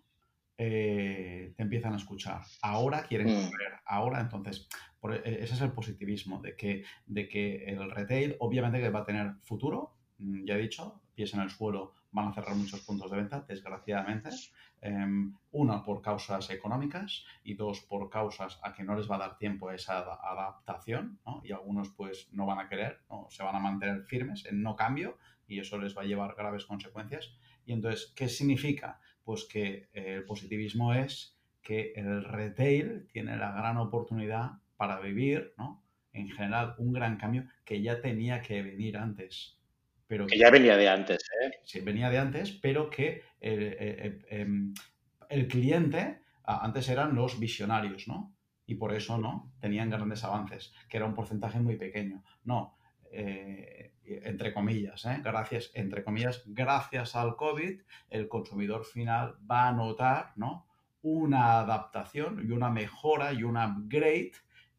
te empiezan a escuchar, ahora quieren mm. correr, ahora entonces, e, ese es el positivismo, de que, de que el retail obviamente que va a tener futuro, mm, ya he dicho, pies en el suelo, van a cerrar muchos puntos de venta, desgraciadamente. Em, una, por causas económicas y dos, por causas a que no les va a dar tiempo a esa adaptación, ¿no? Y algunos pues no van a querer, ¿no? se van a mantener firmes en no cambio y eso les va a llevar graves consecuencias. Y entonces, ¿qué significa? Pues que el positivismo es que el retail tiene la gran oportunidad para vivir, ¿no? En general, un gran cambio que ya tenía que venir antes pero... Que ya venía de antes, ¿eh? Sí, venía de antes, pero que el, em, el cliente antes eran los visionarios, ¿no? Y por eso, ¿no? Tenían grandes avances, que era un porcentaje muy pequeño. No, eh, entre comillas, ¿eh? gracias, entre comillas, gracias al COVID, el consumidor final va a notar, ¿no? Una adaptación y una mejora y un upgrade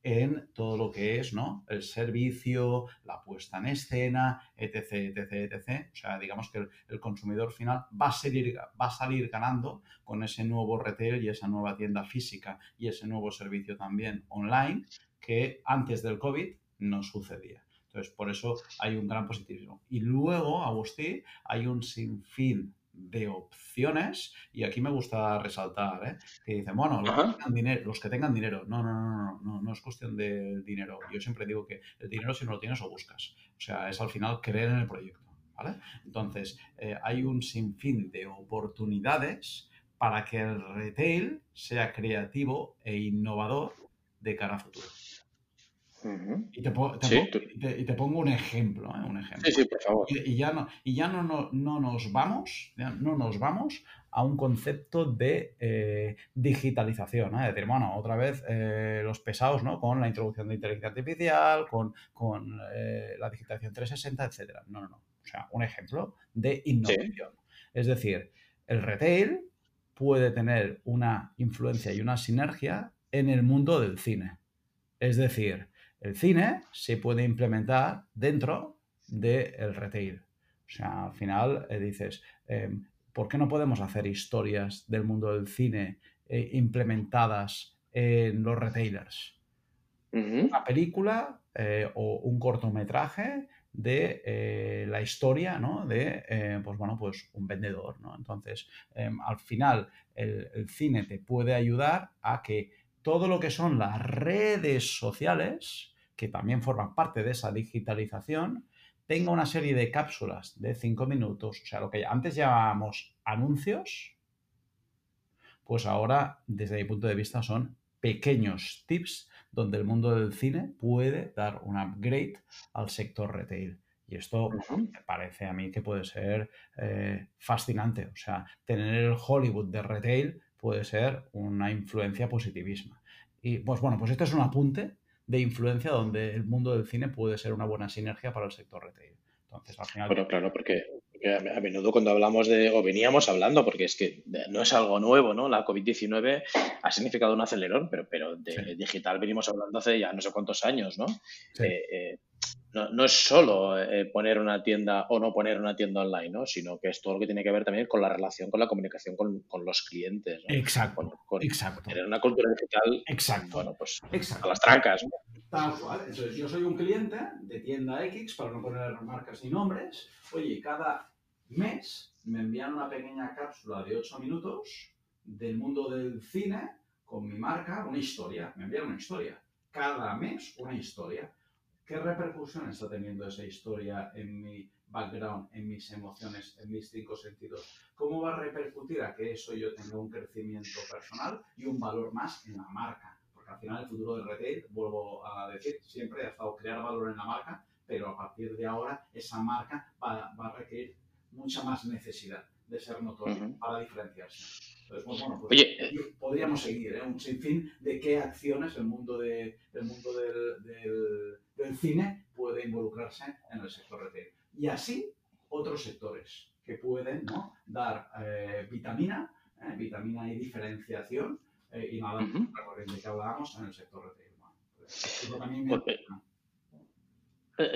en todo lo que es ¿no? el servicio, la puesta en escena, etc, etc, etc. O sea, digamos que el, consumidor final va a, salir, va a salir ganando con ese nuevo retail y esa nueva tienda física y ese nuevo servicio también online que antes del COVID no sucedía. Entonces, por eso hay un gran positivismo. Y luego, Agustí, hay un sinfín de opciones y aquí me gusta resaltar, ¿eh? que dicen, bueno, los que, tengan dinero, los que, tengan dinero, no, no, no, no, no, no es cuestión de dinero. Yo siempre digo que el dinero si no lo tienes o buscas. O sea, es al final creer en el proyecto. ¿vale? Entonces, eh, hay un sinfín de oportunidades para que el retail sea creativo e innovador de cara a futuro. Y te, pongo un ejemplo, ¿eh? un ejemplo. Sí, sí, por favor. Y, ya, no, y ya no, no, nos vamos, no nos vamos a un concepto de eh, digitalización, ¿eh? es decir, bueno, otra vez los pesados, ¿no? Con la introducción de inteligencia artificial, con, con la digitalización 360, etcétera. No, no, no. O sea, un ejemplo de innovación. Es decir, el retail puede tener una influencia y una sinergia en el mundo del cine. Es decir, el cine se puede implementar dentro del retail. O sea, al final eh, dices, em, ¿por qué no podemos hacer historias del mundo del cine eh, implementadas en los retailers? Una película eh, o un cortometraje de la historia ¿no? de pues bueno, pues un vendedor. ¿no? Entonces, em, al final, el cine te puede ayudar a que todo lo que son las redes sociales, que también forman parte de esa digitalización, tenga una serie de cápsulas de cinco minutos, o sea, lo que antes llamábamos anuncios, pues ahora, desde mi punto de vista, son pequeños tips donde el mundo del cine puede dar un upgrade al sector retail. Y esto me parece a mí que puede ser eh, fascinante. O sea, tener el Hollywood de retail puede ser una influencia positivísima. Y pues bueno, pues este es un apunte de influencia donde el mundo del cine puede ser una buena sinergia para el sector retail. Entonces, al final... Bueno, claro, porque, a menudo cuando hablamos de, o veníamos hablando, porque es que no es algo nuevo, ¿no? La COVID-19 ha significado un acelerón, pero, pero de digital venimos hablando hace ya no sé cuántos años, ¿no? Eh, eh, no, no, es solo eh, poner una tienda o no poner una tienda online, ¿no? sino que es todo lo que tiene que ver también con la relación, con la comunicación con, con los clientes. Exacto. Con, exacto. Tener una cultura digital. Exacto. Bueno, pues exacto. a las trancas. Tal cual. Entonces, yo soy un cliente de tienda X, para no poner marcas ni nombres. Oye, cada mes me envían una pequeña cápsula de 8 minutos del mundo del cine con mi marca, una historia. Me envían una historia. Cada mes una historia ¿Qué repercusión está teniendo esa historia en mi background, en mis emociones, en mis cinco sentidos? ¿Cómo va a repercutir a que eso yo tenga un crecimiento personal y un valor más en la marca? Porque al final el futuro del retail, vuelvo a decir, siempre ha estado crear valor en la marca, pero a partir de ahora esa marca va, a requerir mucha más necesidad de ser notoria para diferenciarse. Entonces, pues, bueno, pues Oye, podríamos seguir ¿eh? un sinfín de qué acciones el mundo, de, el mundo del el cine puede involucrarse en el sector retail. Y así otros sectores que pueden dar eh, vitamina, eh, vitamina y diferenciación eh, y nada, uh corriente que hablábamos en el sector retail. Pues,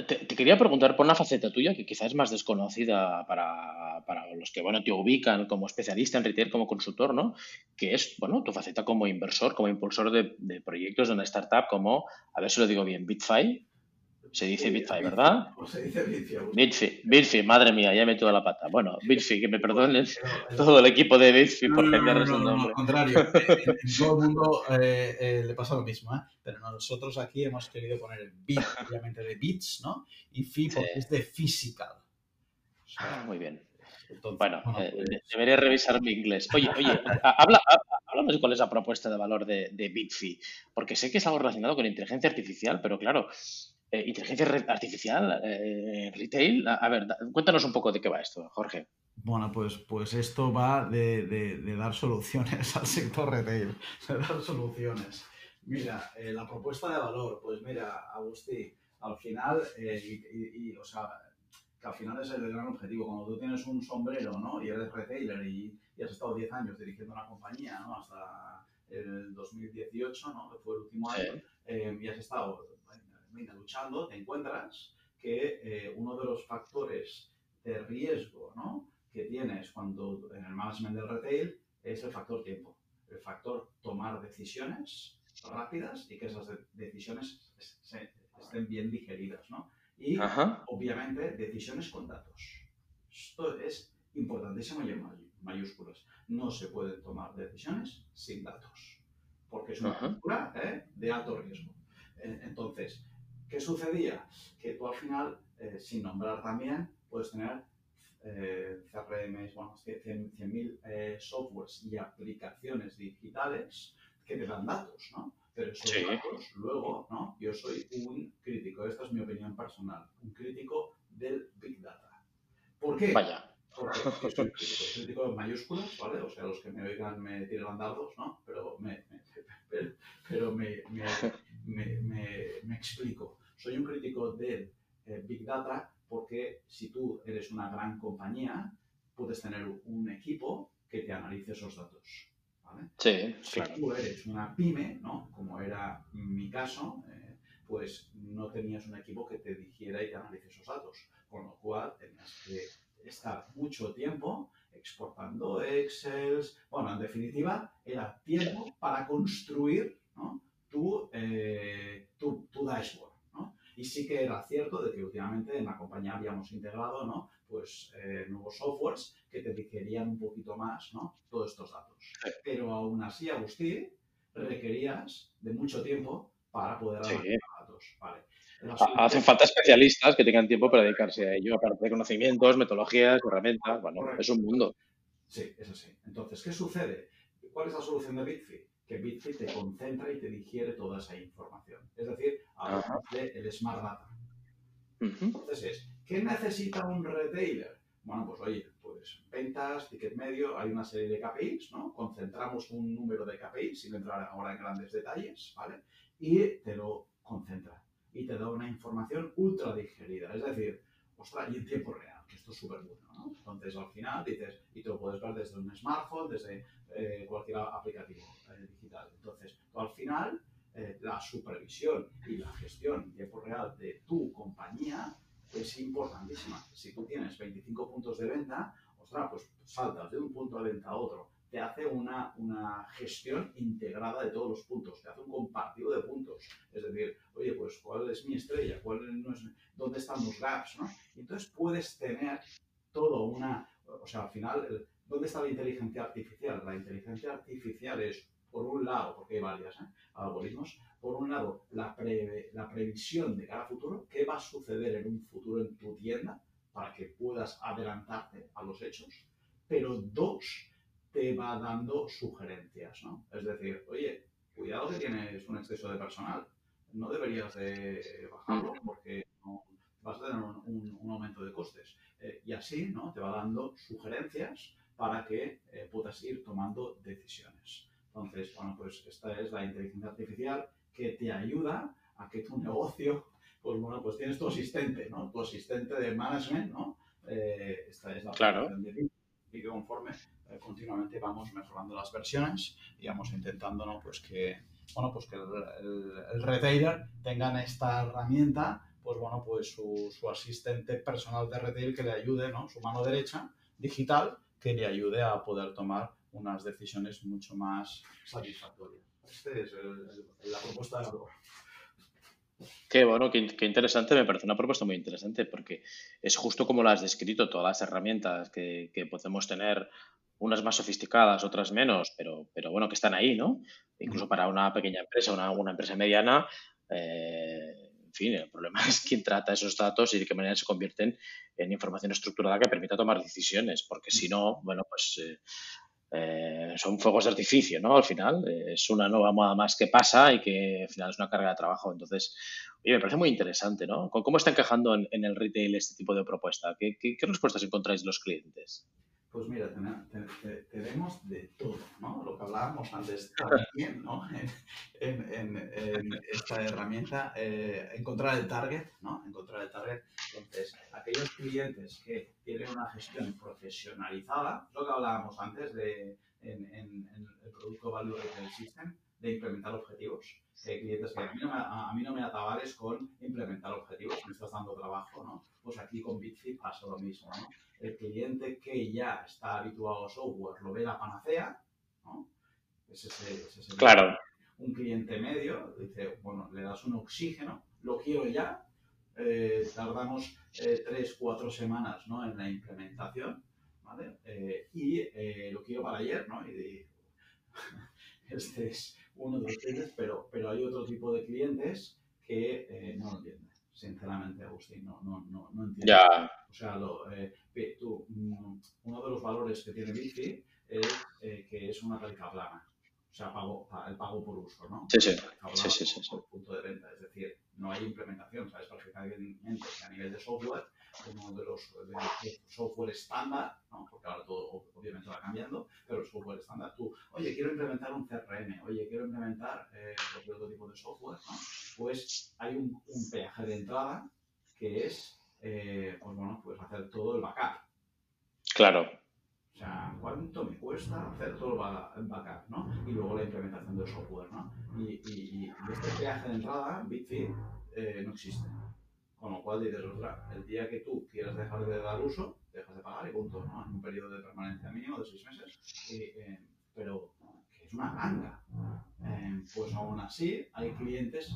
te, quería preguntar por una faceta tuya que quizás es más desconocida para, para, los que bueno, te ubican como especialista en retail, como consultor, ¿no? Que es, bueno, tu faceta como inversor, como impulsor de, de proyectos de una startup como, a ver si lo digo bien, Bitfy, se dice Bitfi, ¿verdad? ¿Cómo se dice Bitfi? Bitfi, madre mía, ya he metido la pata. Bueno, Bitfi, que me perdonen todo el equipo de Bitfi por cambiar no, no, nombre. al contrario, en, todo el mundo eh, eh, le pasa lo mismo, ¿eh? pero nosotros aquí hemos querido poner el bit, obviamente de bits, ¿no? Y fi porque es de physical. ah, muy bien. bueno, eh, pues debería revisar mi inglés. Oye, oye, habla, háblame de cuál es la propuesta de valor de, de Bitfi, porque sé que es algo relacionado con inteligencia artificial, pero claro, eh, inteligencia artificial, eh, retail. A, ver, cuéntanos un poco de qué va esto, Jorge. Bueno, pues, pues esto va de, dar soluciones al sector retail, de dar soluciones. Mira, eh, la propuesta de valor, pues mira, Agustí, al final, y, o sea, que al final es el gran objetivo. Cuando tú tienes un sombrero, ¿no? Y eres retailer y, has estado 10 años dirigiendo una compañía, ¿no? Hasta el 2018, ¿no? Que fue el último año, y has estado luchando, te encuentras que eh, uno de los factores de riesgo que tienes cuando en el management del retail es el factor tiempo, el factor tomar decisiones rápidas y que esas decisiones estén bien digeridas. ¿no? Y obviamente decisiones con datos. Esto es importantísimo y en mayúsculas. No se pueden tomar decisiones sin datos, porque es una cultura ¿eh? de alto riesgo. Entonces, ¿Qué sucedía? Que tú al final, eh, sin nombrar también, puedes tener eh, CRMs, bueno, 100.000 eh, softwares y aplicaciones digitales que te dan datos, ¿no? Pero esos datos, luego, ¿no? Yo soy un crítico, esta es mi opinión personal, un crítico del Big Data. ¿Por qué? Vaya. Porque soy un crítico, crítico en mayúsculas, ¿vale? O sea, los que me oigan me tiran dardos, ¿no? Pero me, pero me, me, explico. Soy un crítico del eh, Big Data porque si tú eres una gran compañía, puedes tener un equipo que te analice esos datos. ¿vale? Sí, si tú eres una pyme, ¿no? como era mi caso, eh, pues no tenías un equipo que te dijera y te analice esos datos. Con lo cual tenías que estar mucho tiempo exportando Excel. Bueno, en definitiva, era tiempo para construir ¿no? Tu, eh, tu, tu, dashboard. ¿no? Y sí que era cierto de que últimamente en la compañía habíamos integrado ¿no? pues, eh, nuevos softwares que te digerían un poquito más ¿no? todos estos datos. Pero aún así, Agustín, requerías de mucho tiempo para poder analizar datos. Vale. Hacen falta especialistas que tengan tiempo para dedicarse a ello, aparte de conocimientos, metodologías, herramientas. Bueno, es un mundo. Sí, es así. Entonces, ¿qué sucede? ¿Cuál es la solución de Bitfit? Que Bitfit te concentra y te digiere toda esa información. Es decir, hablamos del Smart Data. Entonces ¿qué necesita un retailer? Bueno, pues oye, pues ventas, ticket medio, hay una serie de KPIs, ¿no? Concentramos un número de KPIs, sin entrar ahora en grandes detalles, ¿vale? Y te lo concentra y te da una información ultra digerida. Es decir, ostras, y en tiempo real, que esto es súper bueno, ¿no? Entonces, al final dices, y te lo puedes ver desde un smartphone, desde eh, cualquier aplicativo eh, Entonces, al final, eh, la supervisión y la gestión en tiempo real de tu compañía es importantísima. Si tú tienes 25 puntos de venta, ostras, pues saltas de un punto de venta a otro te hace una, una, gestión integrada de todos los puntos, te hace un compartido de puntos. Es decir, oye, pues cuál es mi estrella, cuál no es, dónde están los gaps, ¿no? entonces puedes tener todo una, o sea, al final, ¿dónde está la inteligencia artificial? La inteligencia artificial es, por un lado, porque hay varias ¿eh? algoritmos, por un lado, la, la previsión de cara a futuro, qué va a suceder en un futuro en tu tienda para que puedas adelantarte a los hechos, pero dos, te va dando sugerencias, ¿no? Es decir, oye, cuidado que tienes un exceso de personal, no deberías de bajarlo porque vas a tener un, aumento de costes. Eh, y así, ¿no? Te va dando sugerencias para que eh, puedas ir tomando decisiones. Entonces, bueno, pues esta es la inteligencia artificial que te ayuda a que tu negocio, pues bueno, pues tienes tu asistente, ¿no? Tu asistente de management, ¿no? Eh, esta es la claro. de y que conforme eh, continuamente vamos mejorando las versiones y vamos intentando ¿no? pues que, bueno, pues que el, retailer tenga esta herramienta, pues bueno, pues su, su, asistente personal de retail que le ayude, ¿no? su mano derecha digital, que le ayude a poder tomar unas decisiones mucho más satisfactorias. Esta es la propuesta de. Qué bueno, qué, interesante, me parece una propuesta muy interesante porque es justo como lo has descrito, todas las herramientas que, podemos tener, unas más sofisticadas, otras menos, pero, pero bueno, que están ahí, ¿no? Incluso para una pequeña empresa, una, una empresa mediana, eh, en fin, el problema es quién trata esos datos y de qué manera se convierten en información estructurada que permita tomar decisiones, porque si no, bueno, pues... Eh, eh, son fuegos de artificio, ¿no? Al final, eh, es una nueva moda más que pasa y que al final es una carga de trabajo. Entonces, oye, me parece muy interesante, ¿no? ¿Cómo está encajando en, el retail este tipo de propuesta? ¿Qué, qué, qué respuestas encontráis de los clientes? Pues mira, tenemos de todo, ¿no? Lo que hablábamos antes también, ¿no? En, en, esta herramienta, eh, encontrar el target, ¿no? Encontrar el target. Entonces, aquellos clientes que tienen una gestión profesionalizada, lo que hablábamos antes de en, el producto Value Retail System, de implementar objetivos. Hay clientes que a mí, no me, a mí no me atabales con implementar objetivos, me estás dando trabajo, ¿no? Pues aquí con Bitfit pasa lo mismo, ¿no? el cliente que ya está habituado a software lo ve la panacea, ¿no? Ese es, claro. Un cliente medio dice, bueno, le das un oxígeno, lo quiero ya, eh, tardamos eh, tres, cuatro semanas ¿no? en la implementación, ¿vale? Eh, y lo quiero para ayer, ¿no? Y este es uno de clientes, pero, pero hay otro tipo de clientes que no lo entienden sinceramente, Agustín, no, no, no, no entiendo. Ya. O sea, lo, eh, tú, mm, uno de los valores que tiene Bici es eh, que es una tarifa plana. O sea, pago, el pago por uso, ¿no? Sí, sí. sí, sí, sí, punto de venta. Es decir, no hay implementación. Sabes perfectamente que a nivel de software, uno de los de software estándar, ¿no? porque ahora todo obviamente va cambiando, pero el software estándar, tú, oye, quiero implementar un CRM, oye, quiero implementar eh, otro tipo de software, ¿no? pues hay un, un peaje de entrada que es, eh, pues bueno, pues hacer todo el backup. Claro. O sea, ¿cuánto me cuesta hacer todo el backup, ¿no? Y luego la implementación del software, ¿no? Y, y, este peaje de entrada, Bitfit, eh, no existe. Con lo cual dices, otra, el día que tú quieras dejar de dar uso, dejas de pagar y punto, ¿no? En un periodo de permanencia mínimo de seis meses. Eh, pero que es una ganga. Eh, pues aún así hay clientes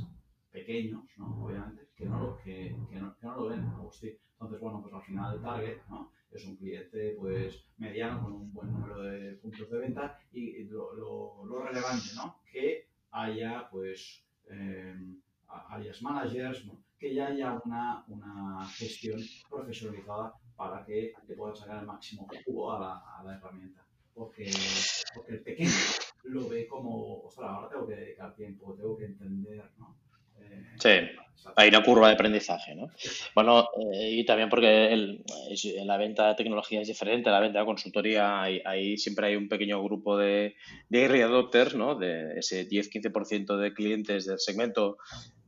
pequeños, ¿no? Obviamente, que no lo, que, que no, que no lo ven, Entonces, bueno, pues al final el target, ¿no? Es un cliente, pues, mediano con un buen número de puntos de venta y lo, lo, lo relevante, ¿no? Que haya, pues, eh, alias managers, ¿no? Que ya haya una, una gestión profesionalizada para que te puedan sacar el máximo jugo a la, a la herramienta. Porque, porque, el pequeño lo ve como, ostras, ahora tengo que dedicar tiempo, tengo que entender, ¿no? Eh, sí, hay una curva de aprendizaje, ¿no? Bueno, eh, y también porque el, la venta de tecnología es diferente, la venta de consultoría, ahí, siempre hay un pequeño grupo de, de early adopters, ¿no? De ese 10-15% de clientes del segmento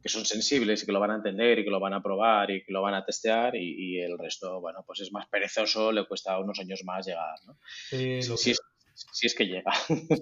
que son sensibles y que lo van a entender y que lo van a probar y que lo van a testear y, el resto, bueno, pues es más perezoso, le cuesta unos años más llegar, ¿no? Sí, si, es, que llega.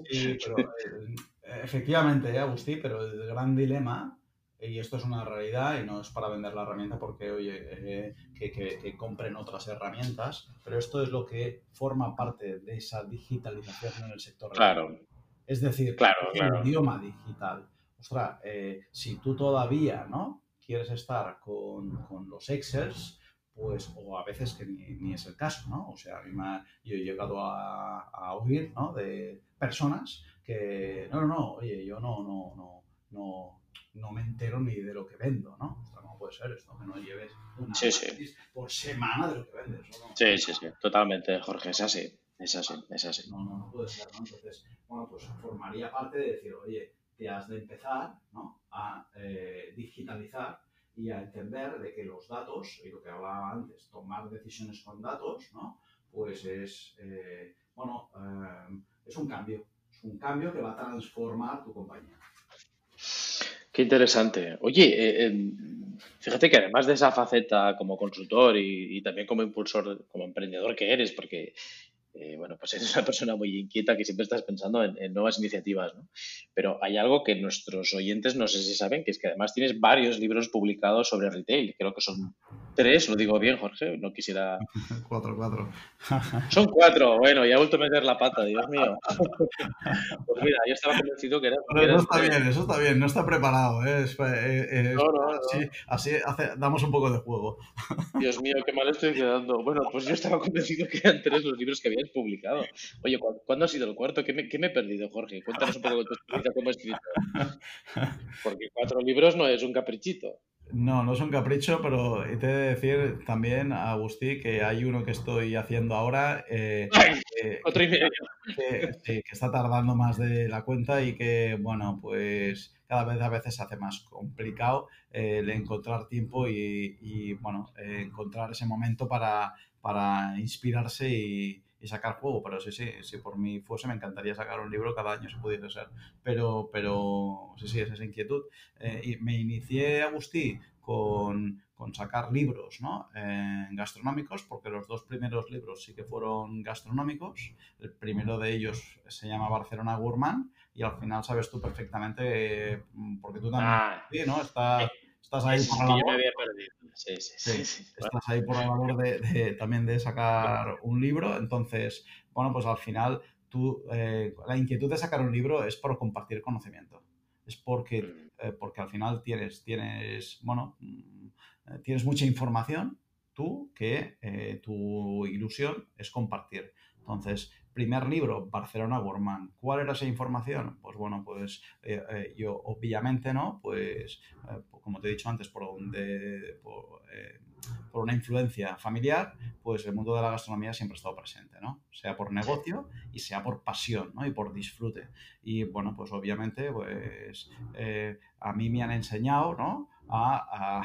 Sí, pero eh, efectivamente, ¿eh, Agustí, pero el gran dilema, y esto es una realidad y no es para vender la herramienta porque, oye, eh, que, que, compren otras herramientas, pero esto es lo que forma parte de esa digitalización en el sector. Claro. Es decir, claro, el idioma digital ostras, eh, si tú todavía ¿no? quieres estar con, con, los Excels, pues, o a veces que ni, ni, es el caso, ¿no? O sea, a mí me yo he llegado a, a oír, ¿no? De personas que, no, no, no, oye, yo no, no, no, no, no me entero ni de lo que vendo, ¿no? O sea, no puede ser esto, que no lleves una sí, sí. por semana de lo que vendes. ¿no? Sí, sí, sí, totalmente, Jorge, es así, es así, es así. No, no, no puede ser, ¿no? Entonces, bueno, pues formaría parte de decir, oye, te has de empezar a eh, digitalizar y a entender de que los datos, y lo que hablaba antes, tomar decisiones con datos, ¿no? pues es, eh, bueno, eh, es un cambio, es un cambio que va a transformar tu compañía. Qué interesante. Oye, fíjate que además de esa faceta como consultor y, y, también como impulsor, como emprendedor que eres, porque eh, bueno, pues eres una persona muy inquieta que siempre estás pensando en, nuevas iniciativas, ¿no? Pero hay algo que nuestros oyentes no sé si saben, que es que además tienes varios libros publicados sobre retail. Creo que son tres, lo digo bien, Jorge, no quisiera... cuatro, cuatro. Son cuatro, bueno, ya he vuelto a meter la pata, Dios mío. pues mira, yo estaba convencido que era... Pero no está bien, eso está bien, no está preparado, ¿eh? eh no, no, Así, damos un poco de juego. Dios mío, qué mal estoy quedando. Bueno, pues yo estaba convencido que eran tres los libros que había publicado. Oye, ¿cuándo ha sido el cuarto? ¿Qué me, qué me he perdido, Jorge? Cuéntanos un poco de tu experiencia como escritor. Porque cuatro libros no es un caprichito. No, no es un capricho, pero te he de decir también, Agustí, que hay uno que estoy haciendo ahora. Eh, otro y medio. Que, que, está tardando más de la cuenta y que, bueno, pues cada vez a veces se hace más complicado el encontrar tiempo y, bueno, encontrar ese momento para, para inspirarse y, y sacar juego, pero sí, sí, si por mí fuese me encantaría sacar un libro cada año si pudiese ser, pero, pero sí, sí, es esa inquietud. Eh, y me inicié, Agustí, con, con sacar libros ¿no? Eh, gastronómicos, porque los dos primeros libros sí que fueron gastronómicos. El primero de ellos se llama Barcelona Gourmand y al final sabes tú perfectamente, eh, porque tú también, ah, sí, ¿no? Está, estás ahí por la labor. Sí, sí, sí, Estás ahí por la labor de, también de sacar un libro. Entonces, bueno, pues al final tú, eh, la inquietud de sacar un libro es por compartir conocimiento. Es porque, mm. eh, porque al final tienes, tienes, bueno, mm, tienes mucha información tú que eh, tu ilusión es compartir. Entonces, primer libro, Barcelona Gourmand. ¿Cuál era esa información? Pues bueno, pues eh, eh, yo obviamente, ¿no? Pues, eh, como te he dicho antes, por, donde, por, por, una influencia familiar, pues el mundo de la gastronomía siempre ha estado presente, ¿no? Sea por negocio y sea por pasión, ¿no? Y por disfrute. Y bueno, pues obviamente, pues a mí me han enseñado, ¿no? a,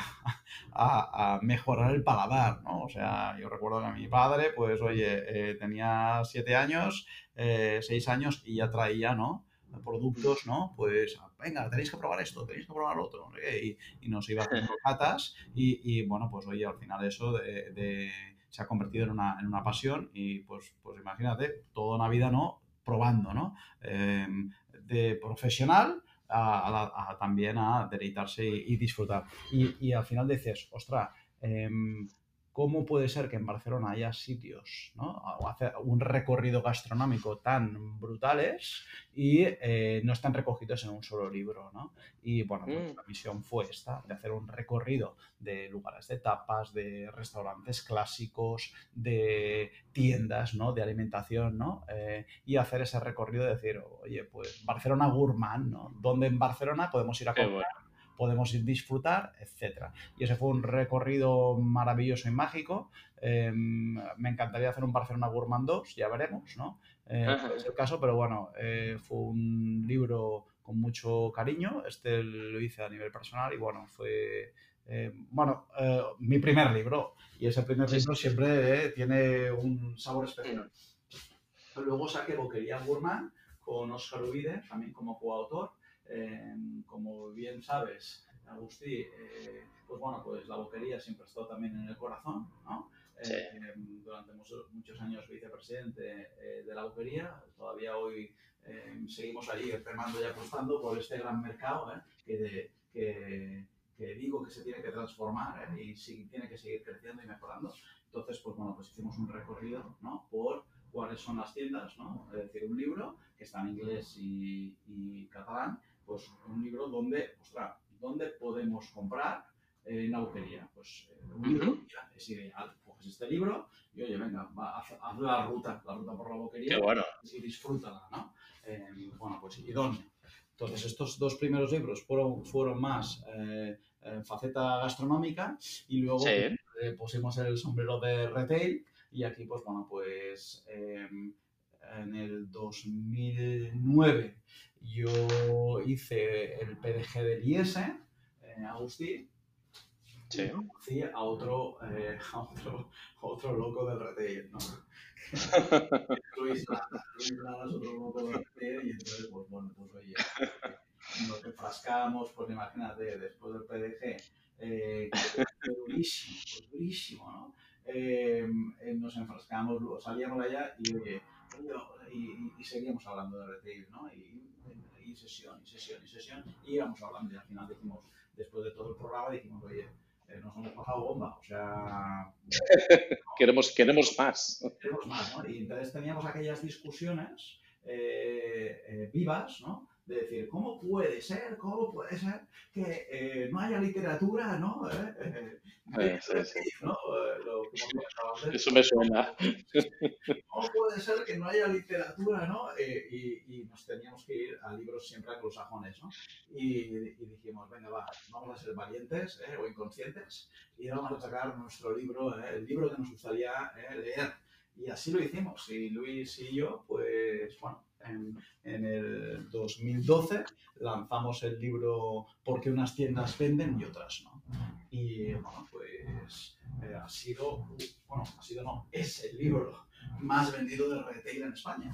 a, mejorar el paladar, ¿no? O sea, yo recuerdo que mi padre, pues, oye, eh, tenía siete años, eh, seis años y ya traía, ¿no? productos, ¿no? Pues venga, tenéis que probar esto, tenéis que probar otro, y, y, nos iba haciendo catas y, y, bueno, pues oye, al final eso de, se ha convertido en una, en una, pasión y pues, pues imagínate, toda una vida, ¿no? Probando, ¿no? Em, de profesional a, también a deleitarse y, disfrutar. Y, al final dices, ostra, em, ¿cómo puede ser que en Barcelona haya sitios, ¿no? o hacer un recorrido gastronómico tan brutales y eh, no están recogidos en un solo libro? ¿no? Y bueno, pues mm. la misión fue esta, de hacer un recorrido de lugares de tapas, de restaurantes clásicos, de tiendas, ¿no? De alimentación, ¿no? Eh, y hacer ese recorrido de decir, oye, pues Barcelona Gourmand, ¿no? ¿Dónde en Barcelona podemos ir a comer? Podemos disfrutar, etcétera. Y ese fue un recorrido maravilloso y mágico. Em, me encantaría hacer un Barcelona Gourmand 2, ya veremos, ¿no? Eh, es el caso, pero bueno, eh, fue un libro con mucho cariño. Este lo hice a nivel personal y bueno, fue eh, bueno, mi primer libro. Y ese primer libro siempre tiene un sabor especial. Luego saqué Boquería Gourmand con Oscar Uvide, también como coautor. Em, como bien sabes, Agustí, eh, pues bueno, pues la boquería siempre ha estado también en el corazón, ¿no? Em, durante muchos, muchos, años vicepresidente eh, de la boquería, todavía hoy em, seguimos allí remando y apostando por este gran mercado ¿eh? que, que, que, digo que se tiene que transformar y sí, tiene que seguir creciendo y mejorando. Entonces, pues bueno, pues hicimos un recorrido ¿no? por cuáles son las tiendas, ¿no? Es decir, un libro que está en inglés y, y catalán pues un libro donde, ostras, ¿dónde podemos comprar en la boquería? Pues eh, un libro, ya, es ideal. Coges este libro y oye, venga, haz, la ruta, la ruta por la boquería y disfrútala, ¿no? Eh, bueno, pues ¿y dónde? Entonces, estos dos primeros libros fueron, fueron más eh, en faceta gastronómica y luego pusimos el sombrero de retail y aquí, pues bueno, pues en el 2009 yo hice el PDG del IES, en Agustí, sí. a otro, eh, a otro, otro loco del retail, ¿no? Luis otro loco del retail, y entonces, pues bueno, pues oye, nos enfrascamos, pues imagínate, después del PDG, eh, durísimo, pues durísimo, ¿no? Eh, nos enfrascamos, salíamos allá y oye, y, y, seguíamos hablando de retail, ¿no? Y, sesión, y sesión, y sesión, y íbamos hablando y al final dijimos, después de todo el programa, dijimos, oye, eh, nos hemos pasado bomba, o sea... queremos, queremos más. Queremos más, ¿no? Y entonces teníamos aquellas discusiones eh, eh, vivas, ¿no? De decir, ¿cómo puede ser, cómo puede ser que eh, no haya literatura, ¿no? ¿Eh? Eh, ¿no? Lo, Eso me suena. ¿Cómo puede ser que no haya literatura, ¿no? Eh, y, nos teníamos que ir a libros siempre anglosajones, ¿no? Y, y dijimos, venga, va, vamos a ser valientes ¿eh? o inconscientes y vamos a sacar nuestro libro, ¿eh? el libro que nos gustaría leer. Y así lo hicimos. Y Luis y yo, pues, bueno, en, en, el 2012 lanzamos el libro Porque unas tiendas venden y otras no. Y bueno, pues eh, ha sido, bueno, ha sido no, es el libro más vendido de retail en España.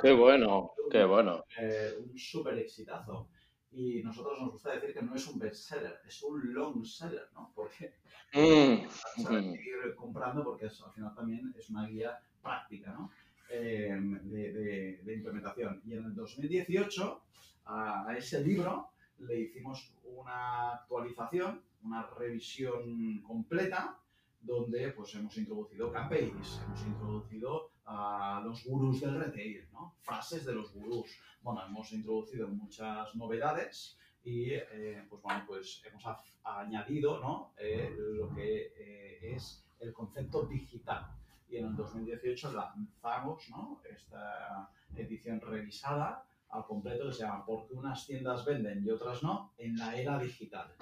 qué bueno, qué bueno. Eh, un súper exitazo. Y nosotros nos gusta decir que no es un bestseller, es un long seller, ¿no? Porque mm. seguir comprando porque al final también es una guía práctica, ¿no? Eh, de, de, implementación. Y en el 2018 a, ese libro le hicimos una actualización, una revisión completa, donde pues hemos introducido campaigns, hemos introducido a los gurús del retail, ¿no? frases de los gurús. Bueno, hemos introducido muchas novedades y eh, pues bueno, pues hemos añadido ¿no? Eh, lo que es el concepto digital y en el 2018 lanzamos esta edición revisada al completo que se llama Porque unas tiendas venden y otras no en la era digital.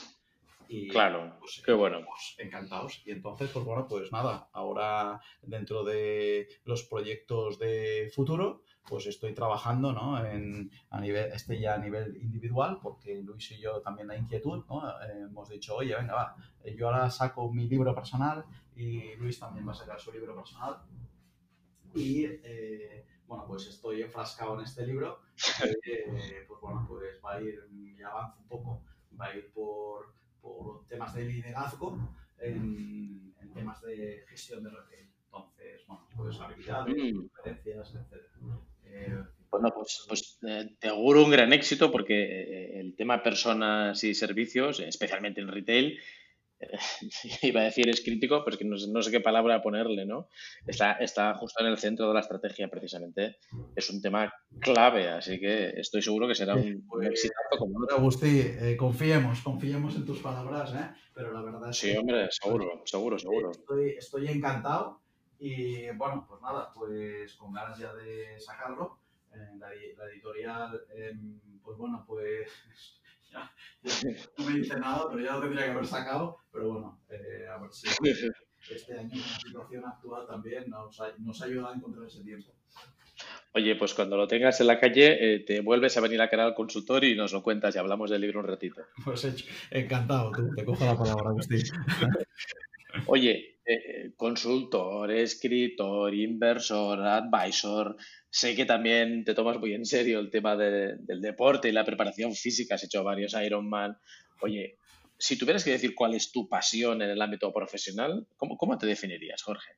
Y, claro, pues, qué bueno. encantados. Y entonces, pues bueno, pues nada, ahora dentro de los proyectos de futuro, pues estoy trabajando, ¿no? En, a nivel, este ya a nivel individual, porque Luis y yo también la inquietud, ¿no? Eh, hemos dicho, oye, venga, va, eh, yo ahora saco mi libro personal y Luis también va a sacar su libro personal. Y, eh, bueno, pues estoy enfrascado en este libro, pues bueno, pues va a ir, ya avanzo un poco, va a ir por, por temas de liderazgo en, en temas de gestión de retail. Entonces, bueno, pues habilidades, mm. competencias, etc. Eh, bueno, pues, pues eh, te auguro un gran éxito porque eh, el tema personas y servicios, especialmente en retail, iba a decir es crítico, pero es que no, sé qué palabra ponerle, ¿no? Está, está justo en el centro de la estrategia precisamente. Es un tema clave, así que estoy seguro que será un, pues, éxito como Agustín, confiemos, confiemos en tus palabras, ¿eh? Pero la verdad es Sí, hombre, seguro, seguro, seguro. Estoy, estoy encantado y bueno, pues nada, pues con ganas ya de sacarlo. la, editorial, em, pues bueno, pues ya, no me dice nada, pero ya lo tendría que haber sacado. Pero bueno, eh, a ver si este año con la situación actual también nos, nos ayuda a encontrar ese tiempo. Oye, pues cuando lo tengas en la calle, eh, te vuelves a venir a crear al consultor y nos lo cuentas y hablamos del libro un ratito. Pues encantado, tú, te cojo la palabra, Agustín. Oye, eh, consultor, escritor, inversor, advisor. Sé que también te tomas muy en serio el tema del deporte y la preparación física. Has hecho varios Ironman. Oye, si tuvieras que decir cuál es tu pasión en el ámbito profesional, ¿cómo, cómo te definirías, Jorge?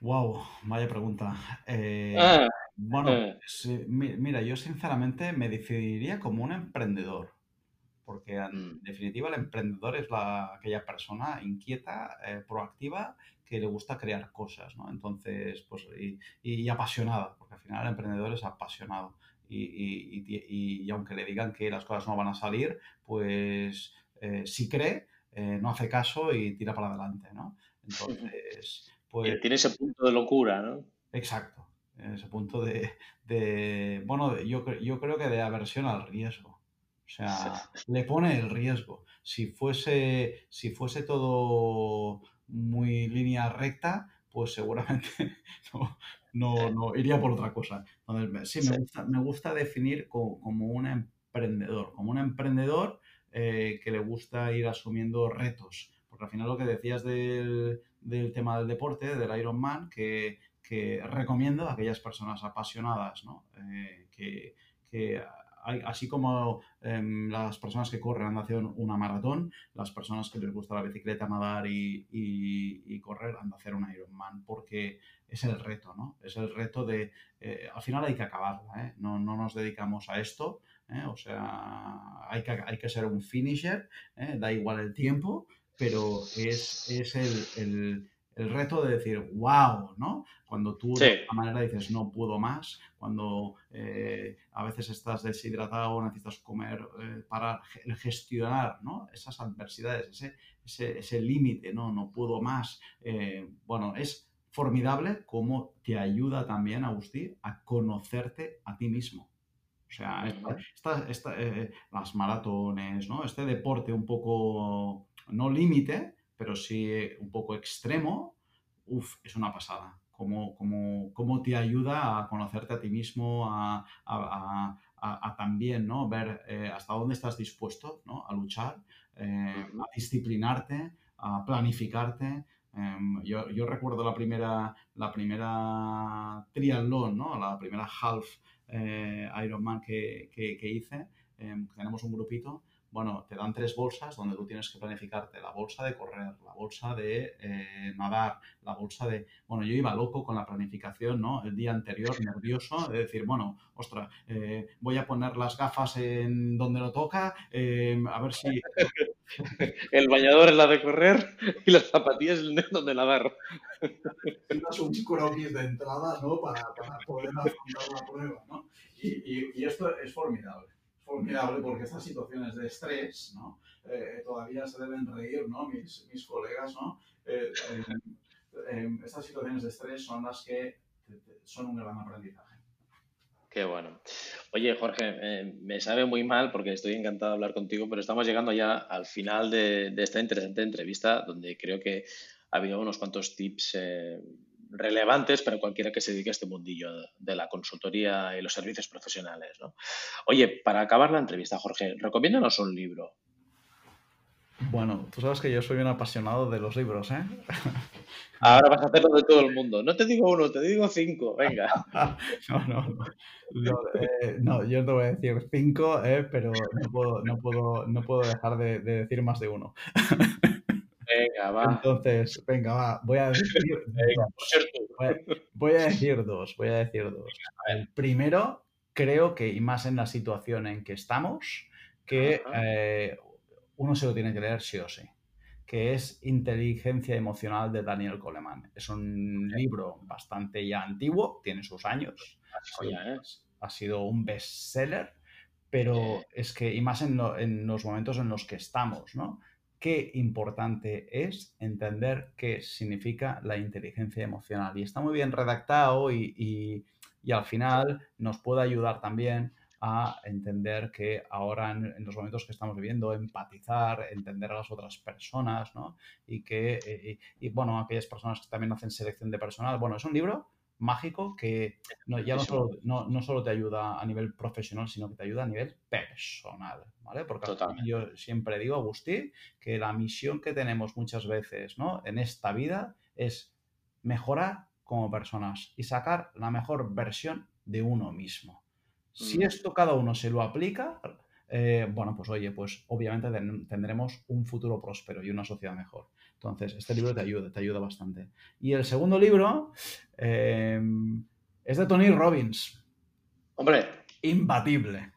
Wow, vaya pregunta. Eh, ah, bueno, eh. mira, yo sinceramente me definiría como un emprendedor porque en mm. definitiva el emprendedor es la, aquella persona inquieta, eh, proactiva, que le gusta crear cosas, ¿no? Entonces, pues, y, apasionada, porque al final el emprendedor es apasionado. Y, y, aunque le digan que las cosas no van a salir, pues eh, si cree, eh, no hace caso y tira para adelante, ¿no? Entonces, pues... Tiene ese punto de locura, ¿no? Exacto, ese punto de, de bueno, yo, yo creo que de aversión al riesgo. O sea, le pone el riesgo. Si fuese, si fuese todo muy línea recta, pues seguramente no, no, iría por otra cosa. sí, me gusta, me gusta definir como, un emprendedor, como un emprendedor eh, que le gusta ir asumiendo retos. Porque al final lo que decías del, tema del deporte, del Ironman, que, que recomiendo a aquellas personas apasionadas, ¿no? Eh, que, que así como em, las personas que corren hacer una maratón, las personas que les gusta la bicicleta, nadar y, correr han de hacer un Ironman, porque es el reto, ¿no? Es el reto de, eh, al final hay que acabarla, ¿eh? no, nos dedicamos a esto, ¿eh? o sea, hay que, hay que ser un finisher, da igual el tiempo, pero es, el el reto de decir, wow, ¿no? Cuando tú de alguna manera dices, no puedo más, cuando eh, a veces estás deshidratado, necesitas comer, eh, para gestionar, ¿no? Esas adversidades, ese, ese, límite, ¿no? No puedo más. Eh, bueno, es formidable cómo te ayuda también, Agustín, a conocerte a ti mismo. O sea, eh, las maratones, ¿no? Este deporte un poco, no límite, pero sí un poco extremo, uff, es una pasada. Cómo, cómo, te ayuda a conocerte a ti mismo, a, también ¿no? ver eh, hasta dónde estás dispuesto ¿no? a luchar, eh, a disciplinarte, a planificarte. Em, yo, yo, recuerdo la primera, la primera triatlón, ¿no? la primera half eh, Ironman que, que, que hice. Em, tenemos un grupito bueno, te dan tres bolsas donde tú tienes que planificarte la bolsa de correr, la bolsa de eh, nadar, la bolsa de... Bueno, yo iba loco con la planificación, ¿no? El día anterior, nervioso, de decir, bueno, ostras, eh, voy a poner las gafas en donde lo toca, eh, a ver si... El bañador es la de correr y las zapatillas es donde nadar. Tienes un croquis de entrada, ¿no? Para, poder afrontar la prueba, ¿no? y esto es formidable porque estas situaciones de estrés, ¿no? Eh, todavía se deben reír, ¿no? Mis, colegas, ¿no? Eh, estas situaciones de estrés son las que son un gran aprendizaje. Qué bueno. Oye, Jorge, eh, me sabe muy mal porque estoy encantado de hablar contigo, pero estamos llegando ya al final de esta interesante entrevista donde creo que ha habido unos cuantos tips relevantes para cualquiera que se dedique a este mundillo de la consultoría y los servicios profesionales. ¿no? Oye, para acabar la entrevista, Jorge, recomiéndanos un libro. Bueno, tú sabes que yo soy un apasionado de los libros, ¿eh? Ahora vas a hacerlo de todo el mundo. No te digo uno, te digo cinco, venga. no, no, eh, no. yo te voy a decir cinco, ¿eh? pero no puedo, no puedo, no puedo dejar de decir más de uno. Venga, va. Entonces, venga, va. Voy a decir, dos. Voy, a, decir dos. Voy a decir dos. El primero, creo que, y más en la situación en que estamos, que eh, uno se lo tiene que leer sí o sí que es Inteligencia Emocional de Daniel Coleman. Es un libro bastante ya antiguo, tiene sus años, ha sido un bestseller, pero es que, y más en, en, los momentos en los que estamos, ¿no? Qué importante es entender qué significa la inteligencia emocional. Y está muy bien redactado y, al final nos puede ayudar también a entender que ahora en, los momentos que estamos viviendo, empatizar, entender a las otras personas, ¿no? Y que, eh, y, bueno, aquellas personas que también hacen selección de personal. Bueno, es un libro mágico que no, ya no solo, no, solo, te ayuda a nivel profesional, sino que te ayuda a nivel personal, ¿vale? Porque yo siempre digo, Agustín, que la misión que tenemos muchas veces, ¿no? En esta vida es mejorar como personas y sacar la mejor versión de uno mismo. Si mm. esto cada uno se lo aplica, eh, bueno, pues oye, pues obviamente tendremos un futuro próspero y una sociedad mejor. Entonces, este libro te ayuda, te ayuda bastante. Y el segundo libro em, es de Tony Robbins. Hombre. Imbatible.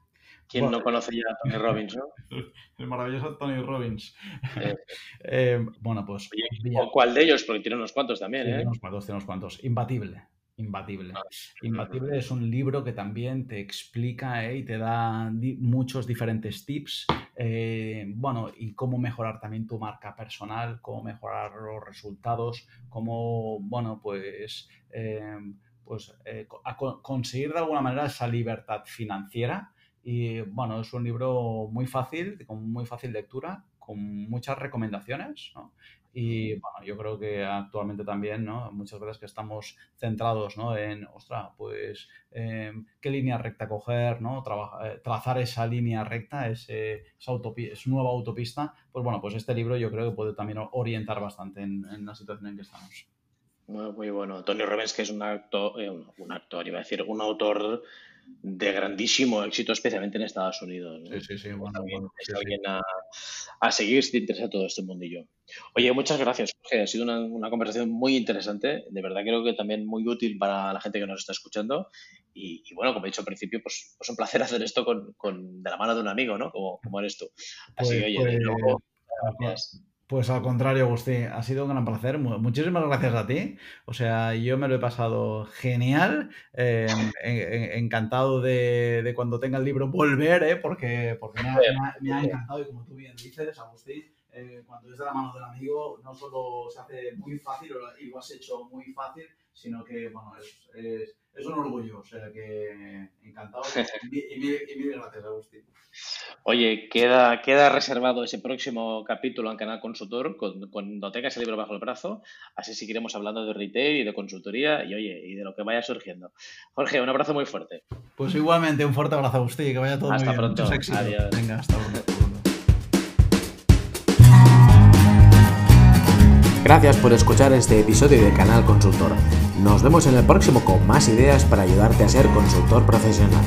¿Quién no conoce ya a Tony Robbins, no? El maravilloso Tony Robbins. Em, bueno, pues. ¿Cuál de ellos? Porque tiene unos cuantos también, ¿eh? Tiene unos cuantos, tiene unos cuantos. Imbatible. Imbatible. Ah, Imbatible es un libro que también te explica eh, y te da muchos diferentes tips, eh, bueno, y cómo mejorar también tu marca personal, cómo mejorar los resultados, cómo, bueno, pues, eh, pues conseguir de alguna manera esa libertad financiera. Y bueno, es un libro muy fácil, con muy fácil lectura, con muchas recomendaciones, ¿no? Y bueno, yo creo que actualmente también, ¿no? Muchas veces que estamos centrados, ¿no? En, ostras, pues, em, qué línea recta coger, ¿no? Eh, trazar esa línea recta, ese, esa, nueva autopista. Pues bueno, pues este libro yo creo que puede también orientar bastante en, la situación en que estamos. Muy, bueno. Tony Robbins, que es un actor, eh, un actor, iba a decir, un autor de grandísimo éxito, especialmente en Estados Unidos. Sí, sí, sí. Bueno, a, seguir si te interesa todo este mundillo. Oye, muchas gracias, Jorge. Ha sido una, conversación muy interesante. De verdad creo que también muy útil para la gente que nos está escuchando. Y, bueno, como he dicho al principio, pues, pues un placer hacer esto con, de la mano de un amigo, ¿no? Como, como eres tú. Así que, pues, oye, de pues, gracias. Pues al contrario, Agustín, ha sido un gran placer. Muchísimas gracias a ti. O sea, yo me lo he pasado genial. Em, encantado de, cuando tenga el libro volver, ¿eh? porque, porque me, ha, encantado y como tú bien dices, Agustín, eh, cuando es de la mano del amigo, no solo se hace muy fácil y lo has hecho muy fácil, sino que, bueno, es, es, es un orgullo. O sea que encantado y, mil, gracias, Agustín. Oye, queda, queda reservado ese próximo capítulo en Canal Consultor cuando tengas el libro bajo el brazo. Así seguiremos hablando de retail y de consultoría y, oye, y de lo que vaya surgiendo. Jorge, un abrazo muy fuerte. Pues igualmente, un fuerte abrazo, Agustín, que vaya todo hasta muy bien. Pronto. Adiós. Venga, hasta pronto. Gracias por escuchar este episodio de Canal Consultor. Nos vemos en el próximo con más ideas para ayudarte a ser consultor profesional.